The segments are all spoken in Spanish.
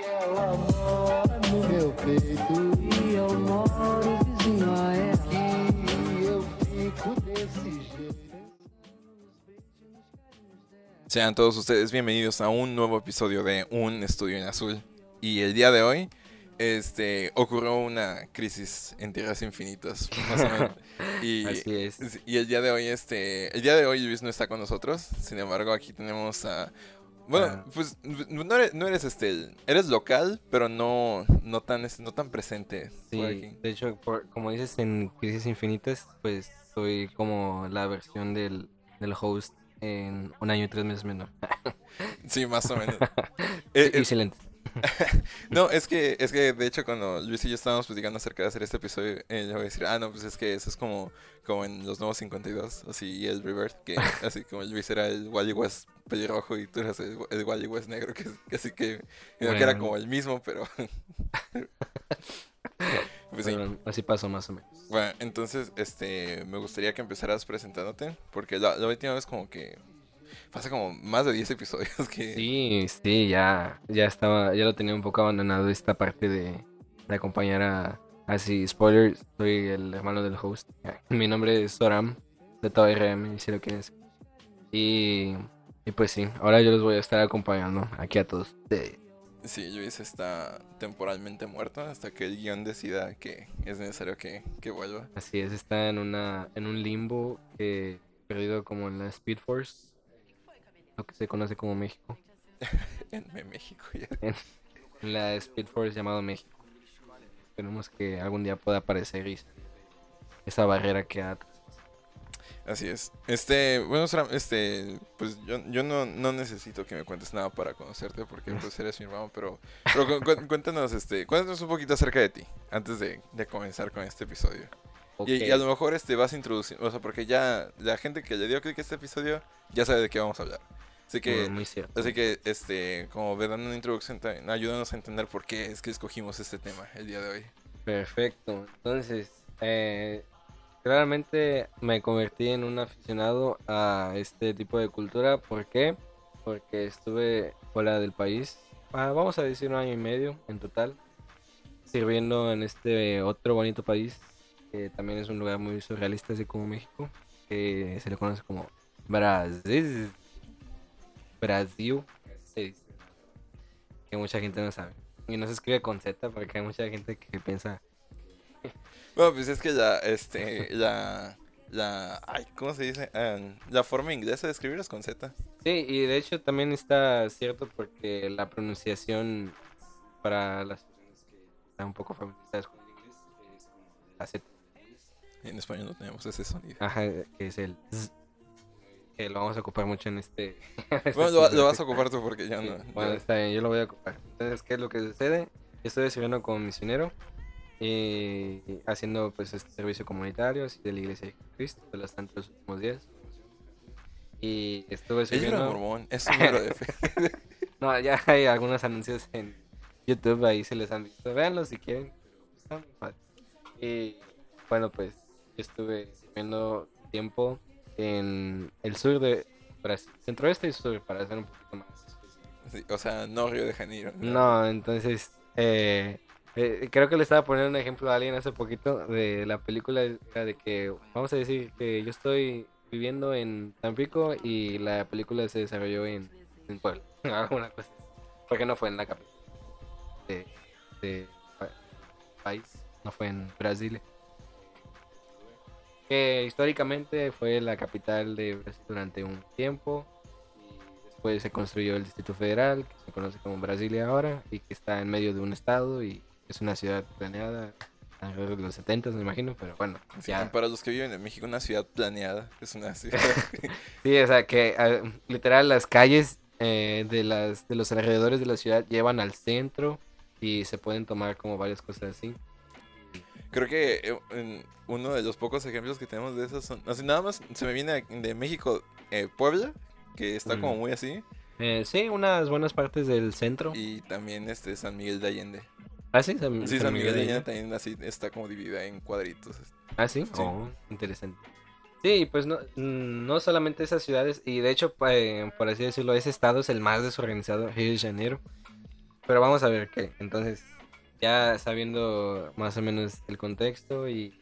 que ela mora no meu peito e eu moro vizinho a ela. Eu fico desse jeito. Sean todos ustedes bienvenidos a un nuevo episodio de Un Estudio en Azul. Y el día de hoy este, ocurrió una crisis en Tierras Infinitas, más o menos. Y, Así es. y el día de hoy, este, el día de hoy Luis no está con nosotros. Sin embargo, aquí tenemos a... Bueno, Ah. pues no eres, no eres este, eres local, pero no, no tan, este, no tan presente Sí, aquí. de hecho, por- como dices en Crisis Infinitas, pues soy como la versión del, del host en un año y tres meses menor. Sí, más o menos. Eh, eh, Excelente. No, es que, es que de hecho cuando Luis y yo estábamos platicando acerca de hacer este episodio, eh, le voy a decir, ah, no, pues es que eso es como, como en los nuevos 52, así, y el Revert, que así como Luis era el Wally West pelirrojo y tú eras el, el Wally West negro, que, que así que, era como el mismo, pero... pues sí. Así pasó más o menos. Bueno, entonces, este, me gustaría que empezaras presentándote, porque la, la última vez como que... Pasa como más de 10 episodios que... Sí, sí, ya, ya estaba, ya lo tenía un poco abandonado esta parte de, de acompañar a, así, spoiler, soy el hermano del host. Mi nombre es Soram, de todo RM, si lo quieres. Y, y pues sí, ahora yo los voy a estar acompañando aquí a todos ustedes. Sí, Luis está temporalmente muerto hasta que el guion decida que es necesario que, que vuelva. Así es, está en una en un limbo que perdido como en la Speed Force, lo que se conoce como México, En México ya. en la Speed Force llamado México. Esperemos que algún día pueda aparecer y esa barrera que ha Así es. Este, bueno, este, pues yo, yo no, no necesito que me cuentes nada para conocerte porque pues eres mi hermano, pero, pero cu- cu- cuéntanos, este, cuéntanos un poquito acerca de ti antes de, de comenzar con este episodio. Y, y a lo mejor este vas a introducir, o sea, porque ya la gente que le dio clic a este episodio ya sabe de qué vamos a hablar. Así que, muy así que, este, como ve dando una introducción, también, ayúdanos a entender por qué es que escogimos este tema el día de hoy. Perfecto. Entonces, eh, claramente me convertí en un aficionado a este tipo de cultura. ¿Por qué? Porque estuve fuera del país, ah, vamos a decir un año y medio en total, sirviendo en este otro bonito país, que también es un lugar muy surrealista, así como México, que se le conoce como Brasil. Brasil. se dice, Que mucha gente no sabe. Y no se escribe con Z porque hay mucha gente que piensa Bueno, pues es que la, este, la, la, ay, ¿cómo se dice? Ah, la forma inglesa de escribir es con Z. Sí, y de hecho también está cierto porque la pronunciación para las personas que están un poco familiarizadas con el inglés es como la Z, En español no tenemos ese sonido. ajá, que es el z, que lo vamos a ocupar mucho en este. este Bueno, lo, lo vas a ocupar tú porque ya Sí, no. Bueno, está bien, yo lo voy a ocupar. Entonces, ¿qué es lo que sucede? Yo estoy sirviendo como misionero y haciendo pues este servicio comunitario así de la iglesia de Cristo de los tantos últimos días. Y estuve Ella era sirviendo. mormón, es un de fe. No, ya hay algunos anuncios en YouTube, ahí se les han visto. Véanlos si quieren. Y bueno, pues yo estuve sirviendo tiempo en el sur de Brasil, centro-oeste y sur, para ser un poquito más. Sí, o sea, no Río de Janeiro. No, entonces, eh, eh, creo que le estaba poniendo un ejemplo a alguien hace poquito de la película de que, vamos a decir que yo estoy viviendo en Tampico y la película se desarrolló en, en Puebla, alguna cosa. Porque no fue en la capital de, de pa- país, no fue en Brasil. Que históricamente fue la capital de Brasil durante un tiempo y después se construyó el Distrito Federal, que se conoce como Brasilia ahora, y que está en medio de un estado y es una ciudad planeada alrededor de los 70, me imagino, pero bueno, Sí, ya. Para los que viven en México, una ciudad planeada. Es una ciudad. Sí, o sea, que ah, literal las calles eh, de, las, de los alrededores de la ciudad llevan al centro y se pueden tomar como varias cosas así. Creo que eh, en uno de los pocos ejemplos que tenemos de esos son. Así nada más se me viene de México, eh, Puebla, que está como muy así. Eh, sí, unas buenas partes del centro. Y también este San Miguel de Allende. Ah, sí, San, Sí, San San Miguel de Allende. También así está como dividida en cuadritos. Ah, sí. Sí. Oh, interesante. Sí, pues no, no solamente esas ciudades, y de hecho, eh, por así decirlo, ese estado es el más desorganizado, Río de Janeiro. Pero vamos a ver qué. Entonces, ya sabiendo más o menos el contexto y,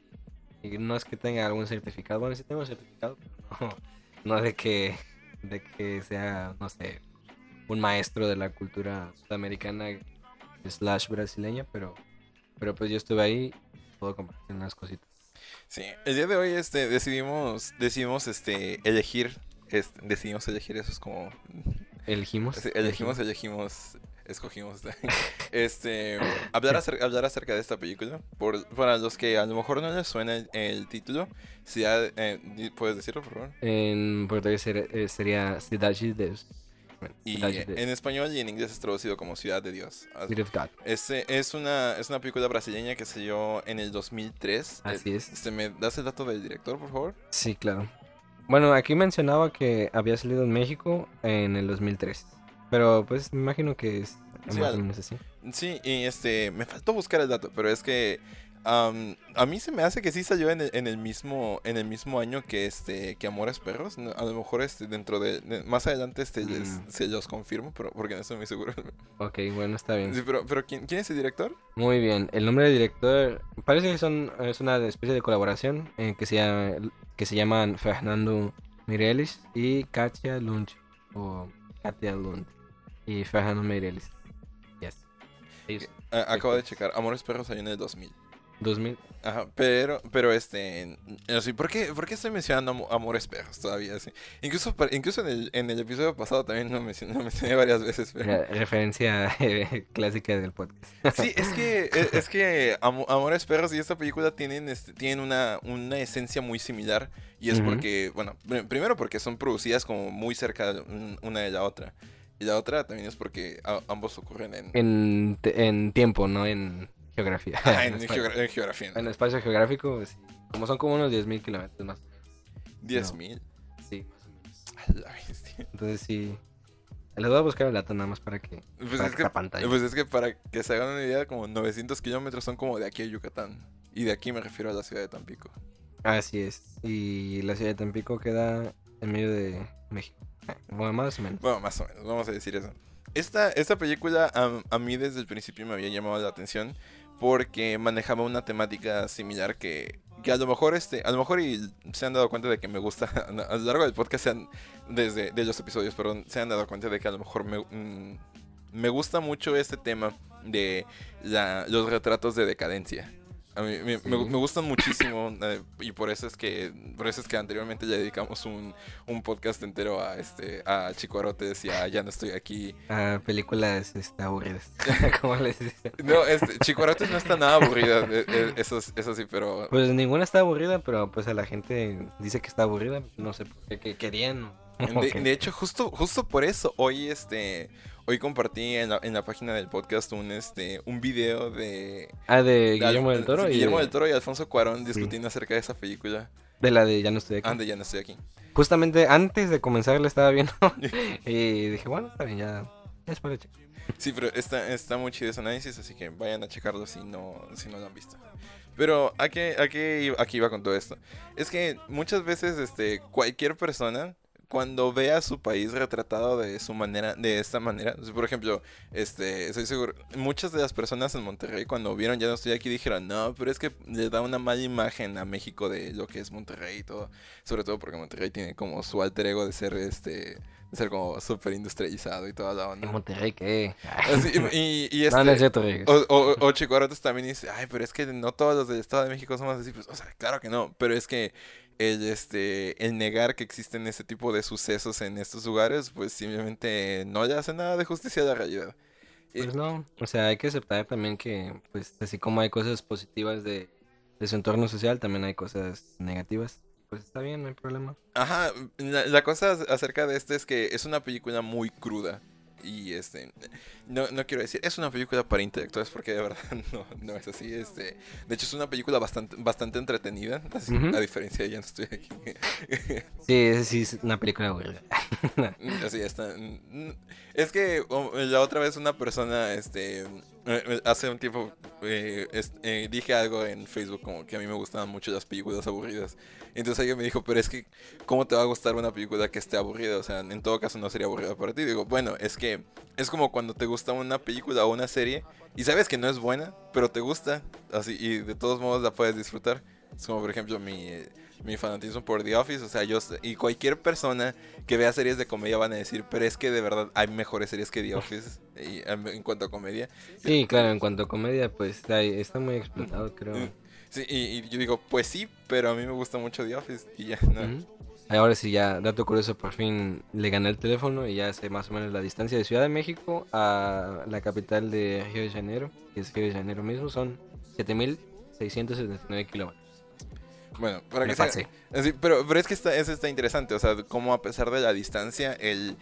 y no es que tenga algún certificado. Bueno, sí tengo certificado, pero no, no de que de que sea, no sé, un maestro de la cultura sudamericana slash brasileña, pero pero pues yo estuve ahí y puedo compartir unas cositas. Sí, el día de hoy este decidimos decidimos este elegir este, decidimos elegir eso es como Elegimos. Elegimos, elegimos, escogimos este hablar acerca, hablar acerca de esta película. Por, para los que a lo mejor no les suena el, el título, Ciudad, eh, di- ¿puedes decirlo por favor? En portugués ser- eh, sería Cidade de Deus. Bueno, Y en español y en inglés es traducido como Ciudad de Dios. God. Este es una es una película brasileña que salió en el 2003. Así es. Este, ¿Me das el dato del director, por favor? Sí, claro. Bueno, aquí mencionaba que había salido en México en el 2003. Pero pues me imagino que es Sí, más o al- menos así. Sí, y este, me faltó buscar el dato, pero es que am, a mí se me hace que sí salió en el, en el mismo en el mismo año que este que Amores Perros. A lo mejor este dentro de, de- más adelante este les- Mm. se los confirmo, pero porque no estoy muy seguro. Ok, bueno, está bien. Sí, pero pero ¿quién, quién es el director? Muy bien. El nombre del director parece que son, es una especie de colaboración eh, que, se llama, que se llaman Fernando Mireles y Katia Lund. O Katia Lund. Y Fernando Mireles. Yes. Ellos, A- acabo de checar. Amores Perros salió en el 2000. 2000. Ajá, pero, pero este, así, ¿por qué, por qué estoy mencionando amo- Amores Perros todavía? Así? Incluso, incluso en el, en el episodio pasado también lo mencioné, lo mencioné varias veces, pero... Re- referencia eh, clásica del podcast. Sí, es que, es, es que Amo- Amores Perros y esta película tienen, este, tienen una, una esencia muy similar. Y es Ujú. porque, bueno, pr- primero porque son producidas como muy cerca una de la otra. Y la otra también es porque a- ambos ocurren en, En, tiempo, no en geografía. Ah, en, espacio. geogra- en geografía. En espacio geográfico, sí. como son como unos 10.000 kilómetros más. 10.000. Sí, más o menos. A la bestia. Entonces sí. Les voy a buscar el dato nada más para que. Pues para es, que, pantalla. pues es que para que se hagan una idea, como 900 kilómetros son como de aquí a Yucatán. Y de aquí me refiero a la ciudad de Tampico. Así es. Y la ciudad de Tampico queda en medio de México. Bueno, más o menos. Bueno, más o menos, vamos a decir eso. Esta, esta película a, a mí desde el principio me había llamado la atención porque manejaba una temática similar que, que a lo mejor este, a lo mejor y se han dado cuenta de que me gusta a lo largo del podcast desde de los episodios, perdón, se han dado cuenta de que a lo mejor me, mm, me gusta mucho este tema de los retratos de decadencia. A mí me, Sí. me gustan muchísimo eh, y por eso es que por eso es que anteriormente le dedicamos un, un podcast entero a este a Chico Arotes y a Ya no estoy aquí. Ah, películas este, aburridas. ¿Cómo les? No, este, Chico Arotes no está nada aburrida, eh, eh, eso, eso sí, pero Pues ninguna está aburrida, pero pues a la gente dice que está aburrida. No sé por qué que querían. de, de hecho justo justo por eso hoy este hoy compartí en la, en la página del podcast un este un video de, Ah, de de Guillermo Alf- del Toro. y Guillermo de, del Toro y Alfonso Cuarón discutiendo acerca de esa película. de la de Ya no estoy aquí. Ande, ya no estoy aquí. Justamente antes de comenzar la estaba viendo. y dije, bueno, está bien, ya. Ya es para checar. Sí, pero está, está muy chido ese análisis, así que vayan a checarlo si no, si no lo han visto. Pero ¿a qué, a qué iba- aquí iba con todo esto? Es que muchas veces este, cualquier persona, cuando ve a su país retratado de su manera, de esta manera, por ejemplo, este, estoy seguro, muchas de las personas en Monterrey cuando vieron Ya no estoy aquí dijeron, no, pero es que le da una mala imagen a México de lo que es Monterrey y todo. Sobre todo porque Monterrey tiene como su alter ego de ser este, de ser como súper industrializado y toda la En onda. Monterrey, ¿qué? Así, y, y No, no es este, cierto, Rodríguez. o, o, o Chico también dice, ay, pero es que no todos los del Estado de México somos así. Pues, o sea, claro que no, pero es que el, este, el negar que existen ese tipo de sucesos en estos lugares, pues simplemente no le hace nada de justicia a la realidad. Pues no, o sea, hay que aceptar también que, pues, así como hay cosas positivas de, de su entorno social, también hay cosas negativas. Pues está bien, no hay problema. Ajá, la, la cosa acerca de este es que es una película muy cruda. Y este, no, no quiero decir, es una película para intelectuales porque de verdad no, no es así. Este, de hecho, es una película bastante, bastante entretenida, así, Ujú. a diferencia de Ya no estoy aquí. Sí, sí es una película aburrida. Así está. Es que um, la otra vez una persona este, hace un tiempo eh, eh, dije algo en Facebook como que a mí me gustaban mucho las películas aburridas. Entonces alguien me dijo, pero es que, ¿cómo te va a gustar una película que esté aburrida? O sea, en todo caso no sería aburrida para ti. Digo, bueno, es que es como cuando te gusta una película o una serie y sabes que no es buena, pero te gusta, así, y de todos modos la puedes disfrutar. Es como, por ejemplo, mi, mi fanatismo por The Office. O sea, yo, y cualquier persona que vea series de comedia van a decir, pero es que de verdad hay mejores series que The Office y, en, cuanto a comedia. Sí, claro, en cuanto a comedia, pues está muy explotado, creo. Sí, y, y yo digo, pues sí, pero a mí me gusta mucho The Office y ya, ¿no? Ahora sí, ya, dato curioso, por fin le gané el teléfono y ya sé más o menos la distancia de Ciudad de México a la capital de Río de Janeiro, que es Río de Janeiro mismo, son 7.679 kilómetros. Bueno, para que sea- así, pero, pero es que está, eso está interesante, o sea, como a pesar de la distancia, el,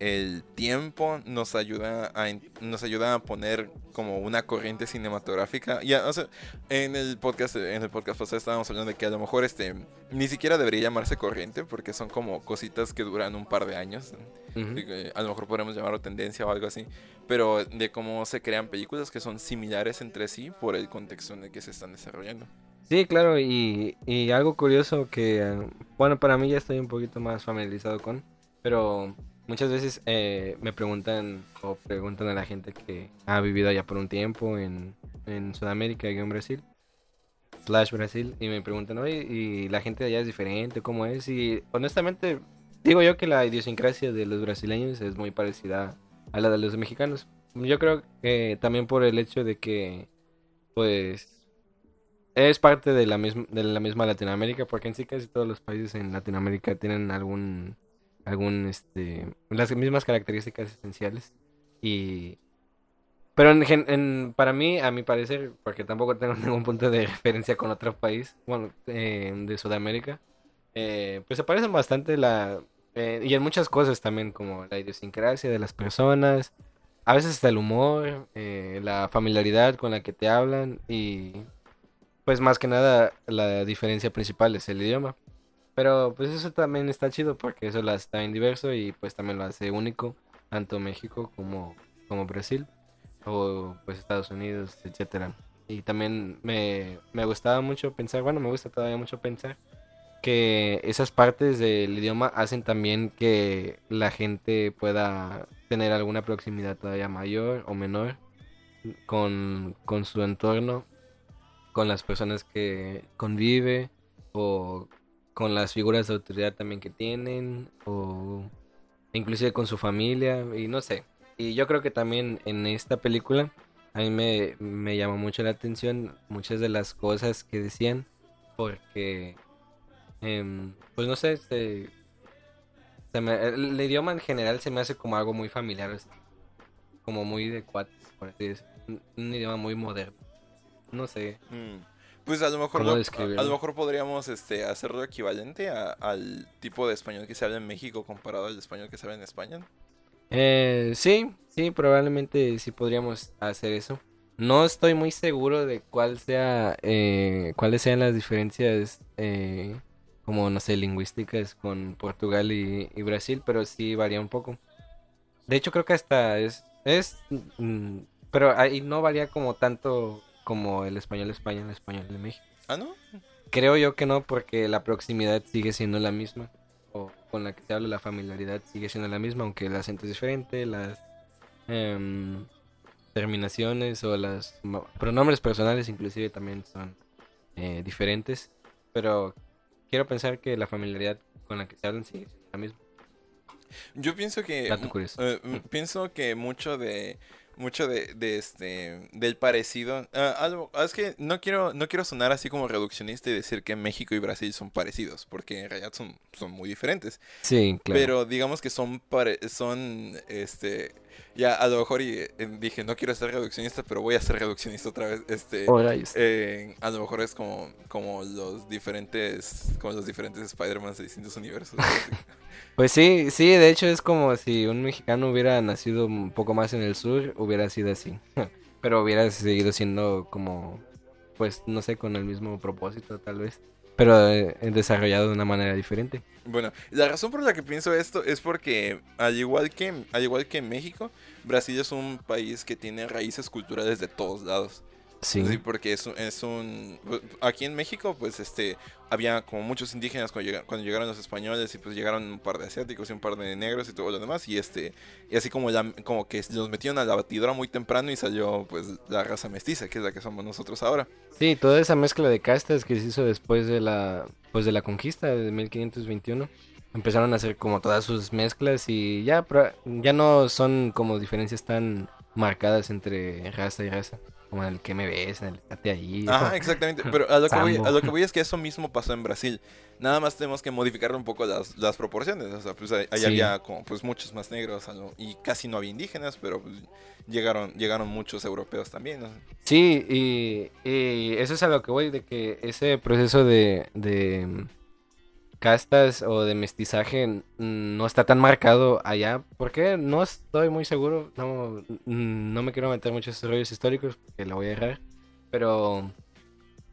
el tiempo nos ayuda a nos ayuda a poner como una corriente cinematográfica. Ya, o sea, en el podcast en el podcast pasado estábamos hablando de que a lo mejor este ni siquiera debería llamarse corriente porque son como cositas que duran un par de años. Eh, A lo mejor podemos llamarlo tendencia o algo así, pero de cómo se crean películas que son similares entre sí por el contexto en el que se están desarrollando. Sí, claro, y, y algo curioso que, eh, bueno, para mí ya estoy un poquito más familiarizado con, pero muchas veces eh, me preguntan o preguntan a la gente que ha vivido allá por un tiempo en, en Sudamérica y en Brasil, slash Brasil, y me preguntan, oye, y la gente de allá es diferente, ¿cómo es? Y honestamente, digo yo que la idiosincrasia de los brasileños es muy parecida a la de los mexicanos. Yo creo que también por el hecho de que, pues, es parte de la misma de la misma Latinoamérica porque en sí casi todos los países en Latinoamérica tienen algún algún este las mismas características esenciales. Y pero en, para mí a mi parecer porque tampoco tengo ningún punto de referencia con otro país bueno eh, de Sudamérica eh, pues se parecen bastante la eh, y en muchas cosas también como la idiosincrasia de las personas a veces hasta el humor la familiaridad con la que te hablan y pues más que nada la diferencia principal es el idioma. Pero pues eso también está chido porque eso lo hace también diverso y pues también lo hace único, tanto México como, como Brasil o pues Estados Unidos, etcétera. Y también me, me gustaba mucho pensar, bueno, me gusta todavía mucho pensar que esas partes del idioma hacen también que la gente pueda tener alguna proximidad todavía mayor o menor con, con su entorno con las personas que convive o con las figuras de autoridad también que tienen o inclusive con su familia y no sé. Y yo creo que también en esta película a mí me, me llamó mucho la atención muchas de las cosas que decían porque em, pues no sé, el, idioma en general se me hace como algo muy familiar, como muy de cuates, un idioma muy moderno. No sé. Mm, Pues a lo mejor ¿Cómo lo- a, lo mejor podríamos este hacerlo equivalente a- al tipo de español que se habla en México comparado al español que se habla en España. Eh, sí, sí, probablemente sí podríamos hacer eso. No estoy muy seguro de cuál sea, eh, cuáles sean las diferencias, eh, como no sé, lingüísticas con Portugal y, y Brasil, pero sí varía un poco. De hecho, creo que hasta es, es, mm, pero ahí no varía como tanto como el español de España, el español de México. Ah, ¿no? Creo yo que no, porque la proximidad sigue siendo la misma. O con la que se habla, la familiaridad sigue siendo la misma, aunque el acento es diferente, las em, terminaciones o los pronombres personales inclusive también son eh, diferentes. Pero quiero pensar que la familiaridad con la que se hablan sigue siendo la misma. Yo pienso que eh, m- pienso que mucho de mucho de, de este del parecido ah, algo ah, es que no quiero no quiero sonar así como reduccionista y decir que México y Brasil son parecidos porque en realidad son son muy diferentes Sí, claro. pero digamos que son pare- son este ya a lo mejor y, eh, dije no quiero ser reduccionista pero voy a ser reduccionista otra vez este eh, a lo mejor es como como los diferentes como los diferentes Spider-Man de distintos universos Pues sí, sí, de hecho es como si un mexicano hubiera nacido un poco más en el sur, hubiera sido así. Pero hubiera seguido siendo como, pues no sé, con el mismo propósito tal vez. Pero eh, desarrollado de una manera diferente. Bueno, la razón por la que pienso esto es porque, al igual que, al igual que México, Brasil es un país que tiene raíces culturales de todos lados. Sí. Sí, porque es, un- es un... Aquí en México, pues, este, había como muchos indígenas cuando, llega- cuando llegaron los españoles y pues llegaron un par de asiáticos y un par de negros y todo lo demás. Y este, y así como, la, como que los metieron a la batidora muy temprano y salió, pues, la raza mestiza, que es la que somos nosotros ahora. Sí, toda esa mezcla de castas que se hizo después de la pues de la conquista de 1521 empezaron a hacer como todas sus mezclas y ya ya no son como diferencias tan marcadas entre raza y raza, como en el que me ves, en el cate allí. Ajá, exactamente. Pero a lo, que voy, a lo que voy es que eso mismo pasó en Brasil. Nada más tenemos que modificar un poco las, las proporciones. O sea, pues ahí Sí. había como pues muchos más negros y casi no había indígenas, pero pues, llegaron, llegaron muchos europeos también. ¿no? Sí, y, y eso es a lo que voy, de que ese proceso de, de castas o de mestizaje no está tan marcado allá. porque No estoy muy seguro, no, no me quiero meter mucho en esos rollos históricos porque la voy a errar, pero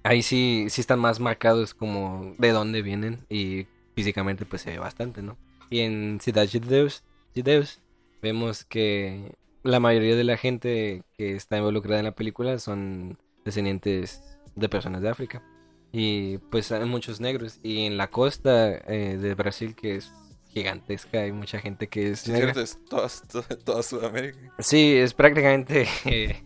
ahí sí, sí están más marcados como de dónde vienen y físicamente pues se ve bastante, ¿no? Y en Ciudad Judeus, Judeus vemos que la mayoría de la gente que está involucrada en la película son descendientes de personas de África. Y pues hay muchos negros. Y en la costa eh, de Brasil, que es gigantesca, hay mucha gente que es Sí, negra. cierto, es toda, toda, toda Sudamérica. Sí, es prácticamente eh,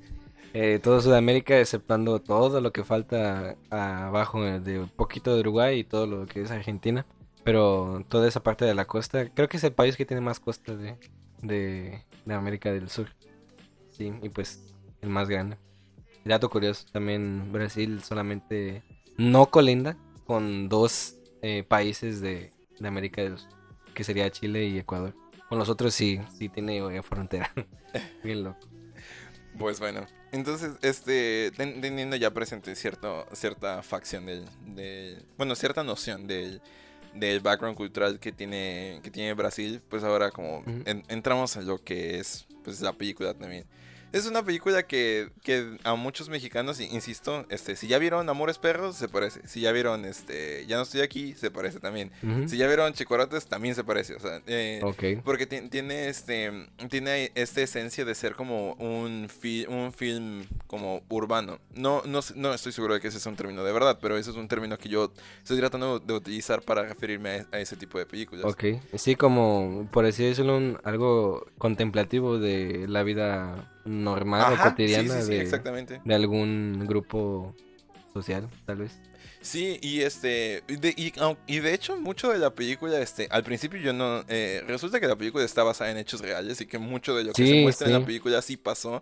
eh, todo Sudamérica, exceptuando todo lo que falta abajo de un poquito de Uruguay y todo lo que es Argentina. Pero toda esa parte de la costa, creo que es el país que tiene más costa de, de, de América del Sur. Sí, y pues el más grande. Dato curioso, también Brasil solamente no colinda con dos eh, países de, de América del Sur, que sería Chile y Ecuador. Con los otros sí, sí tiene eh, frontera. Bien loco. Pues bueno, entonces, este, ten- teniendo ya presente cierto, cierta facción del, del- bueno, cierta noción del, del background cultural que tiene, que tiene Brasil, pues ahora como en- entramos en lo que es, pues la película también. Es una película que, que a muchos mexicanos, insisto, este, si ya vieron Amores Perros, se parece. Si ya vieron, este, Ya no estoy aquí, se parece también. Si ya vieron Chicorotes, también se parece. O sea, eh, porque ti- tiene este tiene esta esencia de ser como un fi- un film como urbano. No no no estoy seguro de que ese sea un término de verdad, pero ese es un término que yo estoy tratando de utilizar para referirme a, a ese tipo de películas. Ok. Sí, como por así decirlo, un- algo contemplativo de la vida normal Ajá, o cotidiana sí, sí, de, exactamente. de algún grupo social, tal vez. Sí, y este y de, y, au- y de hecho mucho de la película este al principio yo no eh, resulta que la película está basada en hechos reales y que mucho de lo que se Sí, muestra en la película sí pasó.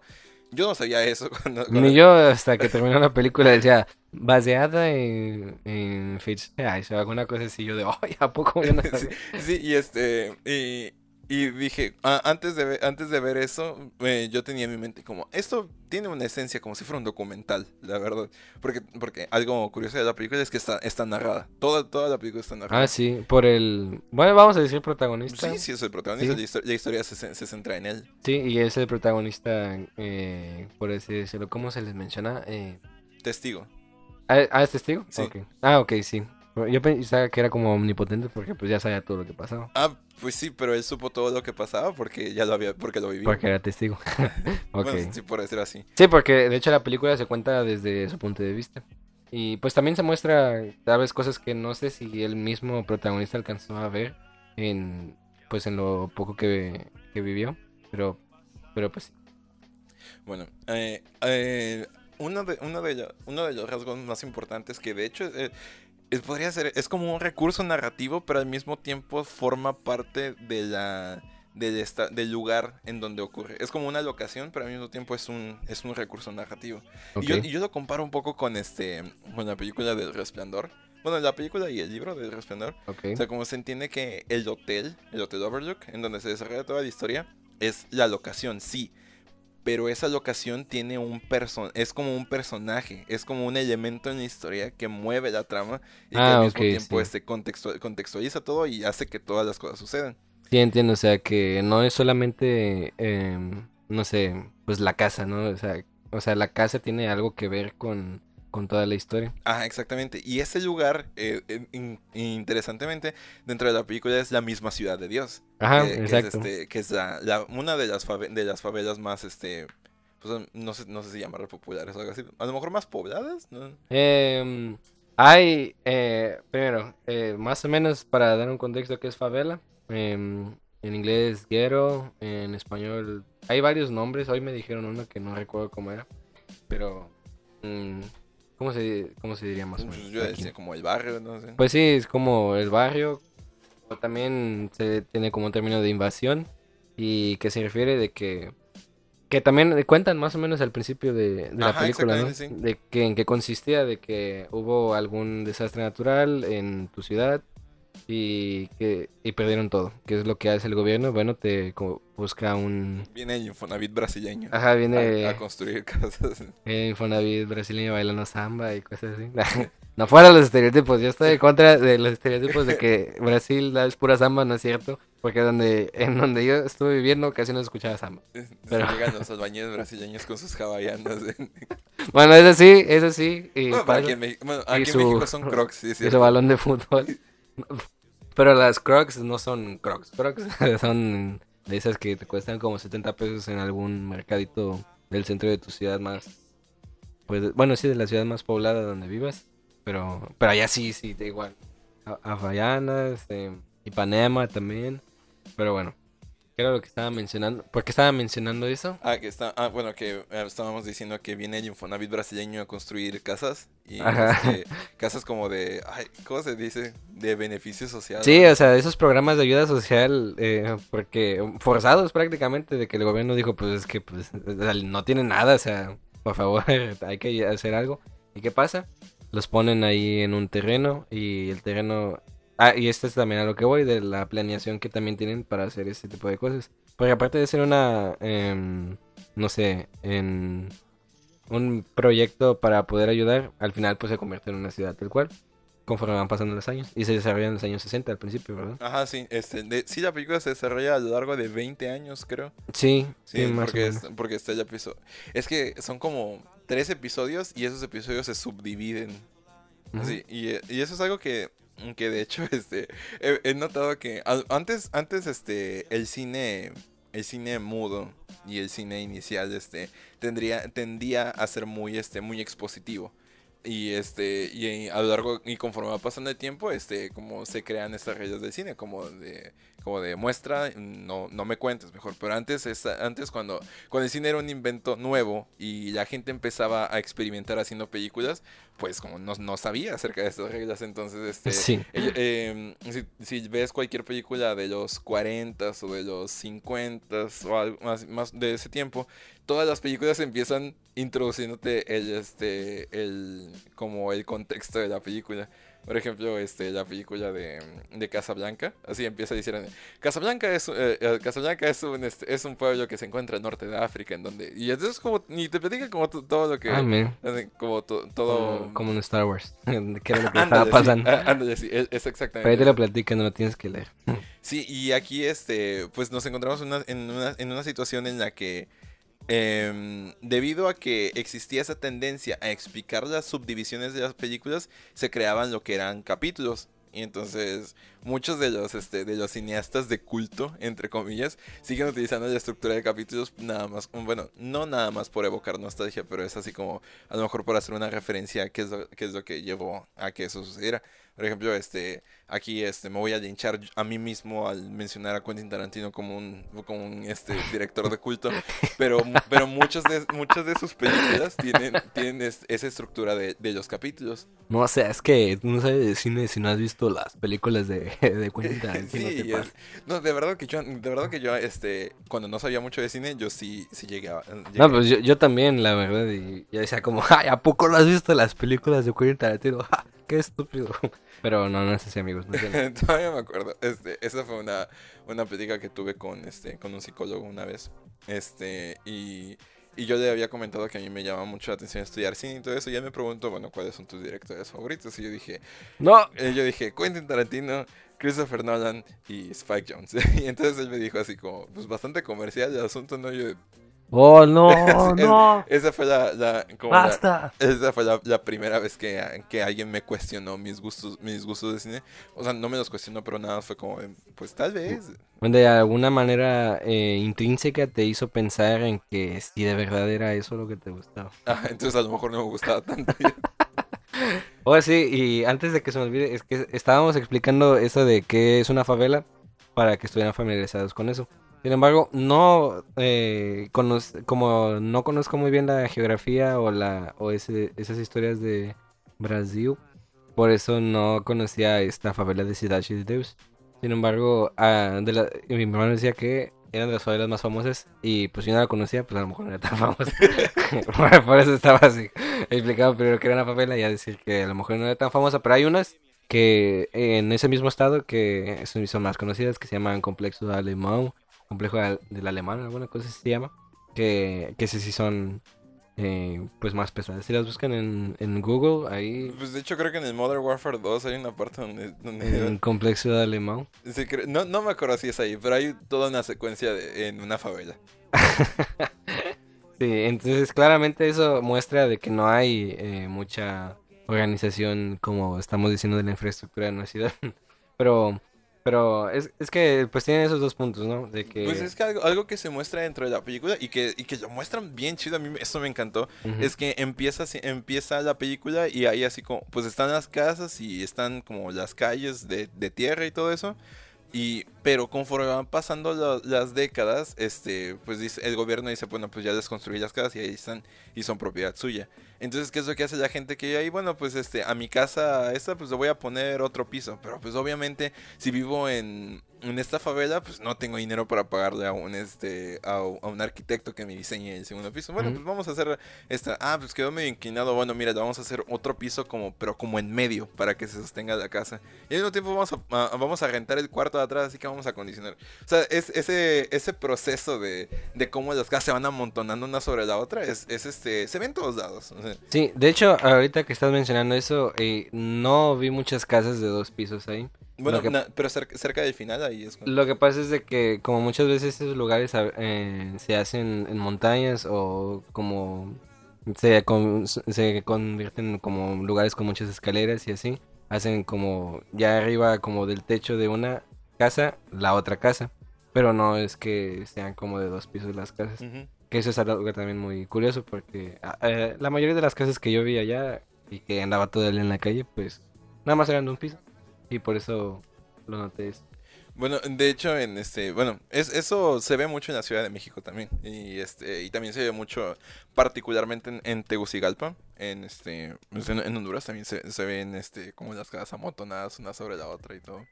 Yo no sabía eso cuando, cuando- Ni yo hasta que terminó la película decía, baseada en, en reales o alguna cosa así, yo de, ay, ¿a poco yo no Sí, sabía?". sí, y este, y, y dije, ah, antes, de ver, antes de ver eso, eh, yo tenía en mi mente como, esto tiene una esencia como si fuera un documental, la verdad. Porque, porque algo curioso de la película es que está, está narrada. Toda, toda la película está narrada. Ah, sí, por el, bueno, vamos a decir protagonista. Sí, sí, es el protagonista. Sí. La, histo- la historia se, se- centra en él. Sí, y es el protagonista, eh, por así decirlo, ¿cómo se les menciona? Eh, Testigo. ¿Ah, ah, es testigo? Sí. Ok. Ah, ok, sí. Yo pensaba que era como omnipotente porque pues ya sabía todo lo que pasaba. Ah, pues sí, pero él supo todo lo que pasaba porque ya lo había, porque lo vivió. Porque era testigo. ok. Bueno, sí, por decir así. Sí, porque de hecho la película se cuenta desde su punto de vista. Y pues también se muestra, tal vez, cosas que no sé si el mismo protagonista alcanzó a ver en, pues en lo poco que, que vivió. Pero, pero pues Bueno, eh, eh, uno, de, uno, de uno de los rasgos más importantes que de hecho eh, es, podría ser, es como un recurso narrativo, pero al mismo tiempo forma parte de la, del, esta- del lugar en donde ocurre. Es como una locación, pero al mismo tiempo es un, es un recurso narrativo. Y, yo, y yo lo comparo un poco con, este, con la película del Resplandor. Bueno, la película y el libro del Resplandor. ok. O sea, como se entiende que el hotel, el Hotel Overlook, en donde se desarrolla toda la historia, es la locación, sí. Pero esa locación tiene un person es como un personaje, es como un elemento en la historia que mueve la trama y que Ah, al mismo tiempo sí. este contextu- contextualiza todo y hace que todas las cosas sucedan. Sí, entiendo, o sea, que no es solamente, em, no sé, pues la casa, ¿no? O sea, o sea, la casa tiene algo que ver con con toda la historia. Ah, exactamente. Y ese lugar, eh, eh, in- interesantemente, dentro de la película es la misma ciudad de Dios. Ajá, que, que es, exacto. este, que es la, la- una de las, fave- de las favelas más, este, pues, no sé, no sé si llamarlas populares o algo así. A lo mejor más pobladas, ¿no? Em, hay, eh, primero, eh, más o menos para dar un contexto que es favela, em, en inglés ghetto, en español hay varios nombres, hoy me dijeron uno que no recuerdo cómo era, pero mm, ¿cómo se, cómo se diría más o menos? Pues Yo aquí? decía como el barrio, no sé. Pues sí, es como el barrio, también se tiene como un término de invasión y que se refiere de que que también cuentan más o menos al principio de, de la película, ¿no? sí. De que en qué consistía de que hubo algún desastre natural en tu ciudad y que y perdieron todo, que es lo que hace el gobierno, bueno, te como busca un Viene Infonavit brasileño. ajá, viene a, a construir casas. el Infonavit brasileño bailando samba y cosas así. No fuera los estereotipos, yo estoy en contra de los estereotipos de que Brasil es pura samba, no es cierto, porque donde en donde yo estuve viviendo casi no escuchaba samba. Pero- Llegan los albañiles brasileños con sus hawaianas. Bueno, eso sí, eso sí, y, Bueno, pasa- aquí en, Mex- bueno, aquí en su- México son crocs, sí, es y su balón de fútbol. Pero las Crocs no son Crocs, Crocs son de esas que te cuestan como 70 pesos en algún mercadito del centro de tu ciudad más pues bueno, sí, de la ciudad más poblada donde vivas. Pero, pero allá sí, sí, da igual. Havaianas, eh, Ipanema también. Pero bueno, ¿qué era lo que estaba mencionando? ¿Por qué estaba mencionando eso? Ah, que está, ah, bueno, que eh, estábamos diciendo que viene el Infonavit brasileño a construir casas. Y este, casas como de, ay, ¿cómo se dice? De beneficio social. Sí, o sea, esos programas de ayuda social, eh, porque forzados prácticamente de que el gobierno dijo, pues es que pues, no tienen nada, o sea, por favor, hay que hacer algo. ¿Y qué pasa? Los ponen ahí en un terreno y el terreno... Ah, y esto es también a lo que voy, de la planeación que también tienen para hacer este tipo de cosas. Porque aparte de ser una, em, no sé, en un proyecto para poder ayudar, al final pues se convierte en una ciudad tal cual, conforme van pasando los años. Y se desarrolla en los años 60 al principio, ¿verdad? Ajá, sí, este, de- sí, la película se desarrolla a lo largo de 20 años, creo. Sí, Sí, sí, más o porque, menos. es- porque está el episodio. Es que son como tres episodios y esos episodios se subdividen. Y, eh, y eso es algo que, que de hecho, este, he, notado que antes, antes, este, el cine, el cine mudo y el cine inicial, este, tendría, tendía a ser muy, este, muy expositivo. Y este, y a lo largo, y conforme va pasando el tiempo, este, como se crean estas reglas del cine, como de, como de muestra, no, no me cuentes mejor. Pero antes, esta- antes cuando, cuando el cine era un invento nuevo y la gente empezaba a experimentar haciendo películas, pues como no, no sabía acerca de estas reglas, entonces este Sí. em, si, si ves cualquier película de los 40 o de los 50 o algo más, más de ese tiempo, todas las películas empiezan introduciéndote el este el como el contexto de la película. Por ejemplo, este la película de, de Casablanca, así empieza diciendo Casablanca es eh, eh, Casablanca es un este, es un pueblo que se encuentra al norte de África en donde y entonces como ni te platican como to- todo lo que Ah, man. así, como to- todo Como, en Star Wars. que era lo que estaba sí, pasando. ah, ándale, sí, es, es Pero exactamente. ahí te lo platican, no lo tienes que leer. Sí, y aquí este, pues nos encontramos una- en, una, en una situación en la que em, debido a que existía esa tendencia a explicar las subdivisiones de las películas, se creaban lo que eran capítulos. Y entonces muchos de los, este, de los cineastas de culto, entre comillas, siguen utilizando la estructura de capítulos nada más, bueno, no nada más por evocar nostalgia, pero es así como a lo mejor por hacer una referencia a qué es lo, qué es lo que llevó a que eso sucediera. Por ejemplo, este, aquí este, me voy a linchar a mí mismo al mencionar a Quentin Tarantino como un, como un este, director de culto, pero, pero muchos de, muchas de sus películas tienen, tienen es- esa estructura de, de los capítulos. No, o sea, es que no sabes de cine si no has visto las películas de, de Quentin Tarantino. Sí, es- no, de verdad que yo, de verdad que yo, este, cuando no sabía mucho de cine, yo sí, sí llegaba. No, pues yo, yo también, la verdad. Y ya decía como, ay, ¿a poco no has visto las películas de Quentin Tarantino? Ja, ¡Qué estúpido! Pero no, no es así, amigos. No. Todavía me acuerdo. Este, esa fue una, una plática que tuve con, este, con un psicólogo una vez. Este, y, y yo le había comentado que a mí me llama mucho la atención estudiar cine y todo eso. Y él me preguntó, bueno, ¿cuáles son tus directores favoritos? Y yo dije, No, eh, yo dije, Quentin Tarantino, Christopher Nolan y Spike Jones. y entonces él me dijo así como, pues bastante comercial el asunto, ¿no? Yo, Oh, no, Es- no. Esa fue la, la- como la- Basta. esa fue la, la primera vez que, que alguien me cuestionó mis gustos, mis gustos de cine. O sea, no me los cuestionó, pero nada, fue como, pues tal vez. De alguna manera eh, intrínseca te hizo pensar en que si de verdad era eso lo que te gustaba. Ah, entonces a lo mejor no me gustaba tanto. Oh, sí, y antes de que se me olvide, es que estábamos explicando eso de qué es una favela para que estuvieran familiarizados con eso. Sin embargo, no eh, como no conozco muy bien la geografía o la o ese- esas historias de Brasil, por eso no conocía esta favela de Cidade de Deus. Sin embargo, ah, mi hermano decía que eran de las favelas más famosas y pues yo no la conocía, pues a lo mejor no era tan famosa. por, eso estaba así explicado primero que era una favela y a decir que a lo mejor no era tan famosa, pero hay unas que en ese mismo estado que son, más conocidas que se llaman Complexo Alemán, Complejo del Alemán, alguna cosa así se llama, que, que sí, sí son eh, pues más pesadas. Si las buscan en, en Google, ahí Pues de hecho creo que en el Modern Warfare 2 hay una parte donde... donde en Complexo Alemán. se cre- no, no me acuerdo si es ahí, pero hay toda una secuencia de- en una favela. Sí, entonces claramente eso muestra de que no hay eh, mucha organización, como estamos diciendo, de la infraestructura de una ciudad. Pero, pero es, es que pues tienen esos dos puntos, ¿no? De que... Pues es que algo, algo que se muestra dentro de la película y que, y que lo muestran bien chido, a mí me- eso me encantó, es que empieza, empieza la película y ahí así como, pues están las casas y están como las calles de, de tierra y todo eso. Y, pero conforme van pasando la- las décadas, este, pues dice, el gobierno dice, bueno, pues ya desconstruí las casas y ahí están y son propiedad suya. Entonces, ¿qué es lo que hace la gente que ahí? Bueno, pues este, a mi casa esta, pues le voy a poner otro piso. Pero pues obviamente, si vivo en, en esta favela, pues no tengo dinero para pagarle a un este, a, a un arquitecto que me diseñe el segundo piso. Bueno, pues vamos a hacer esta. Ah, pues quedó medio inclinado. Bueno, mira, vamos a hacer otro piso como, pero como en medio, para que se sostenga la casa. Y al mismo tiempo vamos a, a- vamos a rentar el cuarto de atrás, así que vamos a acondicionar. O sea, es, ese, ese proceso de, de cómo las casas se van amontonando una sobre la otra, es, es este, se ve en todos lados. o sea, Sí, de hecho, ahorita que estás mencionando eso, eh, no vi muchas casas de dos pisos ahí. Bueno, Lo que- na- pero cerca, cerca del final ahí es cuando- Lo que pasa es de que como muchas veces esos lugares eh, se hacen en montañas o como se, con- se convierten como lugares con muchas escaleras y así, hacen como ya arriba como del techo de una casa, la otra casa, pero no es que sean como de dos pisos las casas. Que eso es algo también muy curioso porque eh, la mayoría de las casas que yo vi allá y que andaba todo el día en la calle, pues nada más eran de un piso. Y por eso lo noté. Bueno, de hecho, en este, bueno, es, eso se ve mucho en la Ciudad de México también. Y este, y también se ve mucho, particularmente en, en Tegucigalpa, en este, pues, en, en Honduras también se, se ven este, como las casas amontonadas una sobre la otra y todo.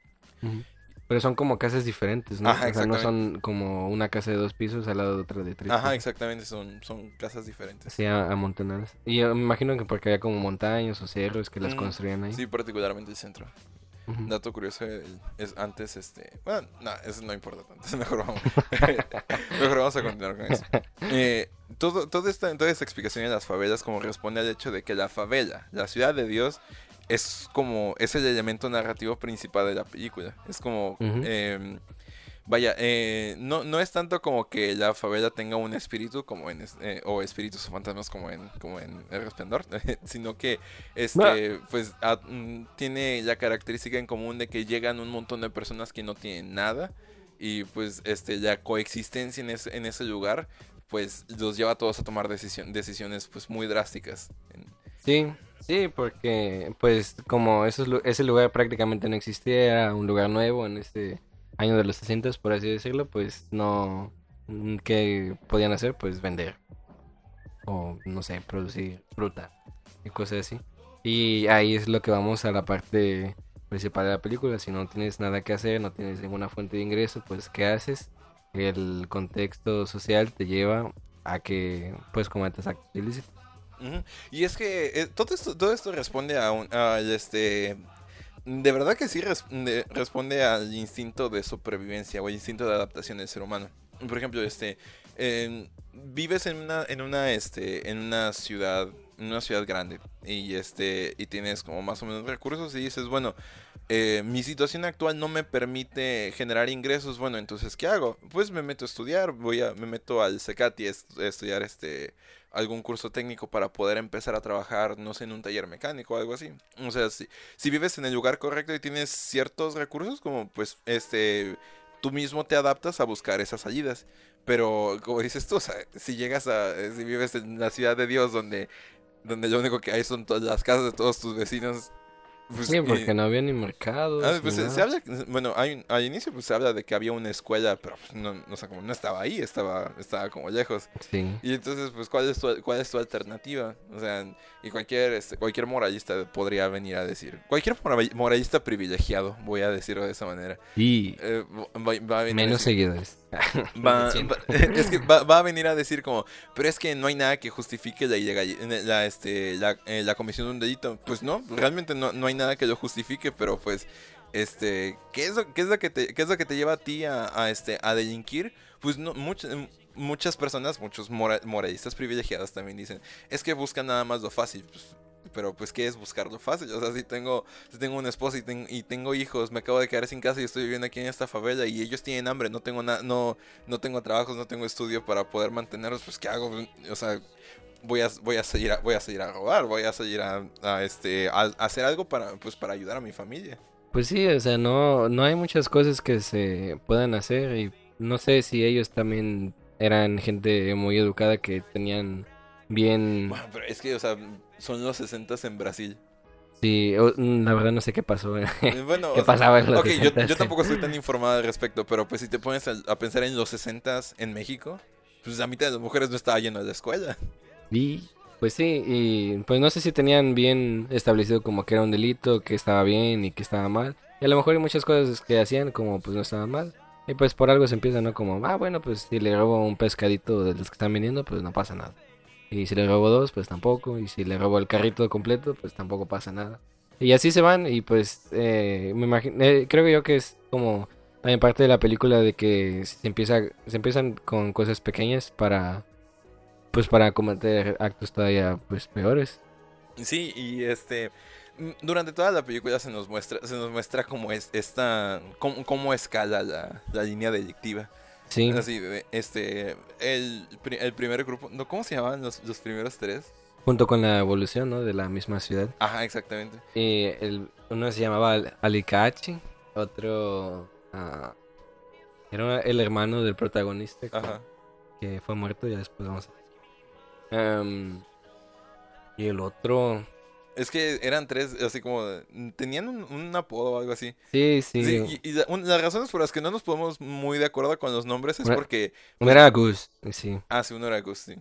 Pero son como casas diferentes, ¿no? Ajá, o sea, no son como una casa de dos pisos al lado de otra de tres Ajá, pisos. exactamente, son, son casas diferentes. Así a- amontonadas. Y yo me imagino que porque había como montañas o cerros que las Mm, construían ahí. Sí, particularmente el centro. Dato curioso, el- es antes, este, bueno, no, eso no importa tanto, mejor vamos, mejor vamos a continuar con eso. Eh, todo, toda, esta, toda esta explicación de las favelas como responde al hecho de que la favela, la ciudad de Dios, es como, es el elemento narrativo principal de la película. Es como, vaya, eh, no, no es tanto como que la favela tenga un espíritu como en, eh, o espíritus o fantasmas como en, como en El Resplandor, sino que este, pues a- mm, tiene la característica en común de que llegan un montón de personas que no tienen nada y pues este la coexistencia en ese, en ese lugar pues los lleva a todos a tomar decisión, decisiones pues muy drásticas. Sí, sí, porque pues como esos, ese lugar prácticamente no existía, era un lugar nuevo en este año de los 60, por así decirlo, pues no... mm, ¿Qué podían hacer? Pues vender. O no sé, producir fruta y cosas así. Y ahí es lo que vamos a la parte principal de la película. Si no tienes nada que hacer, no tienes ninguna fuente de ingreso, pues ¿qué haces? El contexto social te lleva a que pues cometas actos ilícitos. Y es que eh, todo esto, todo esto responde a un, al, este, de verdad que sí res- de- responde al instinto de supervivencia o el instinto de adaptación del ser humano. Por ejemplo, este, vives en una, en una, este, en una ciudad en una ciudad grande y este y tienes como más o menos recursos y dices, bueno, eh, mi situación actual no me permite generar ingresos, bueno, entonces ¿qué hago? Pues me meto a estudiar, voy a me meto al CECATI a estudiar este algún curso técnico para poder empezar a trabajar, no sé, en un taller mecánico o algo así. O sea, si, si vives en el lugar correcto y tienes ciertos recursos, como pues este tú mismo te adaptas a buscar esas salidas. Pero como dices tú, o sea, si llegas a, eh, si vives en la ciudad de Dios donde, donde lo único que hay son todas las casas de todos tus vecinos, pues, Sí, porque no había ni mercados. Ah, pues se, nada. se habla, bueno, hay, al inicio pues se habla de que había una escuela, pero pues, no, no, o sea, como no estaba ahí, estaba, estaba como lejos. Sí. Y entonces, pues, ¿cuál es tu, cuál es tu alternativa? O sea, y cualquier, este, cualquier moralista podría venir a decir, cualquier mora- moralista privilegiado, voy a decirlo de esa manera, Y eh, menos seguidores. Va, va- es que va, va a venir a decir como, pero es que no hay nada que justifique la, la, este, la, eh, la comisión de un delito. Pues no, realmente no, no hay nada que lo justifique, pero pues, este, ¿qué es lo, qué es lo que te, qué es lo que te lleva a ti a, a, este, a delinquir? Pues no, muchas, muchas personas, muchos mora- moralistas privilegiados también dicen, es que buscan nada más lo fácil. Pues, pero pues, ¿qué es buscar lo fácil? O sea, si tengo, si tengo una esposa y, ten- y tengo hijos, me acabo de quedar sin casa y estoy viviendo aquí en esta favela y ellos tienen hambre, no tengo nada, no, no tengo trabajos, no tengo estudio para poder mantenerlos, pues ¿qué hago? O sea, voy a, voy a seguir a, voy a seguir a robar, voy a seguir a, a, este a, a hacer algo para pues para ayudar a mi familia. Pues sí, o sea, no, no hay muchas cosas que se puedan hacer y no sé si ellos también eran gente muy educada que tenían bien... Bueno, pero es que, o sea, son los 60 en Brasil. Sí, o- la verdad no sé qué pasó. Eh, Bueno, ¿Qué pasaba en los Ok, yo, 60s? yo tampoco estoy tan informado al respecto, pero pues si te pones a, a pensar en los 60 en México, pues la mitad de las mujeres no estaba yendo a la escuela. Y pues sí, y pues no sé si tenían bien establecido como que era un delito, que estaba bien y que estaba mal. Y a lo mejor hay muchas cosas que hacían como pues no estaban mal. Y pues por algo se empieza, ¿no? Como, ah, bueno, pues si le robo un pescadito de los que están vendiendo, pues no pasa nada. Y si le robo dos, pues tampoco. Y si le robo el carrito completo, pues tampoco pasa nada. Y así se van y pues eh, me imagino, eh, creo yo que es como también parte de la película de que se empieza, se empiezan con cosas pequeñas para pues para cometer actos todavía pues peores. Sí, y este durante toda la película se nos muestra se nos muestra cómo es esta cómo, cómo escala la, la línea delictiva. Sí, Así, este el, el primer grupo, no ¿cómo se llamaban los, los primeros tres? junto con la evolución, ¿no? de la misma ciudad. Ajá, exactamente. Y el, uno se llamaba Al- Alicachi, otro ah, era el hermano del protagonista que, Ajá. que fue muerto, ya después vamos a Em, y el otro, Es que eran tres, así como tenían un, un apodo o algo así. sí, sí, Sí, y, y la- un- las razones por las que no nos podemos muy de acuerdo con los nombres es Una- porque uno era Gus, sí, ah, sí, uno era Gus, sí.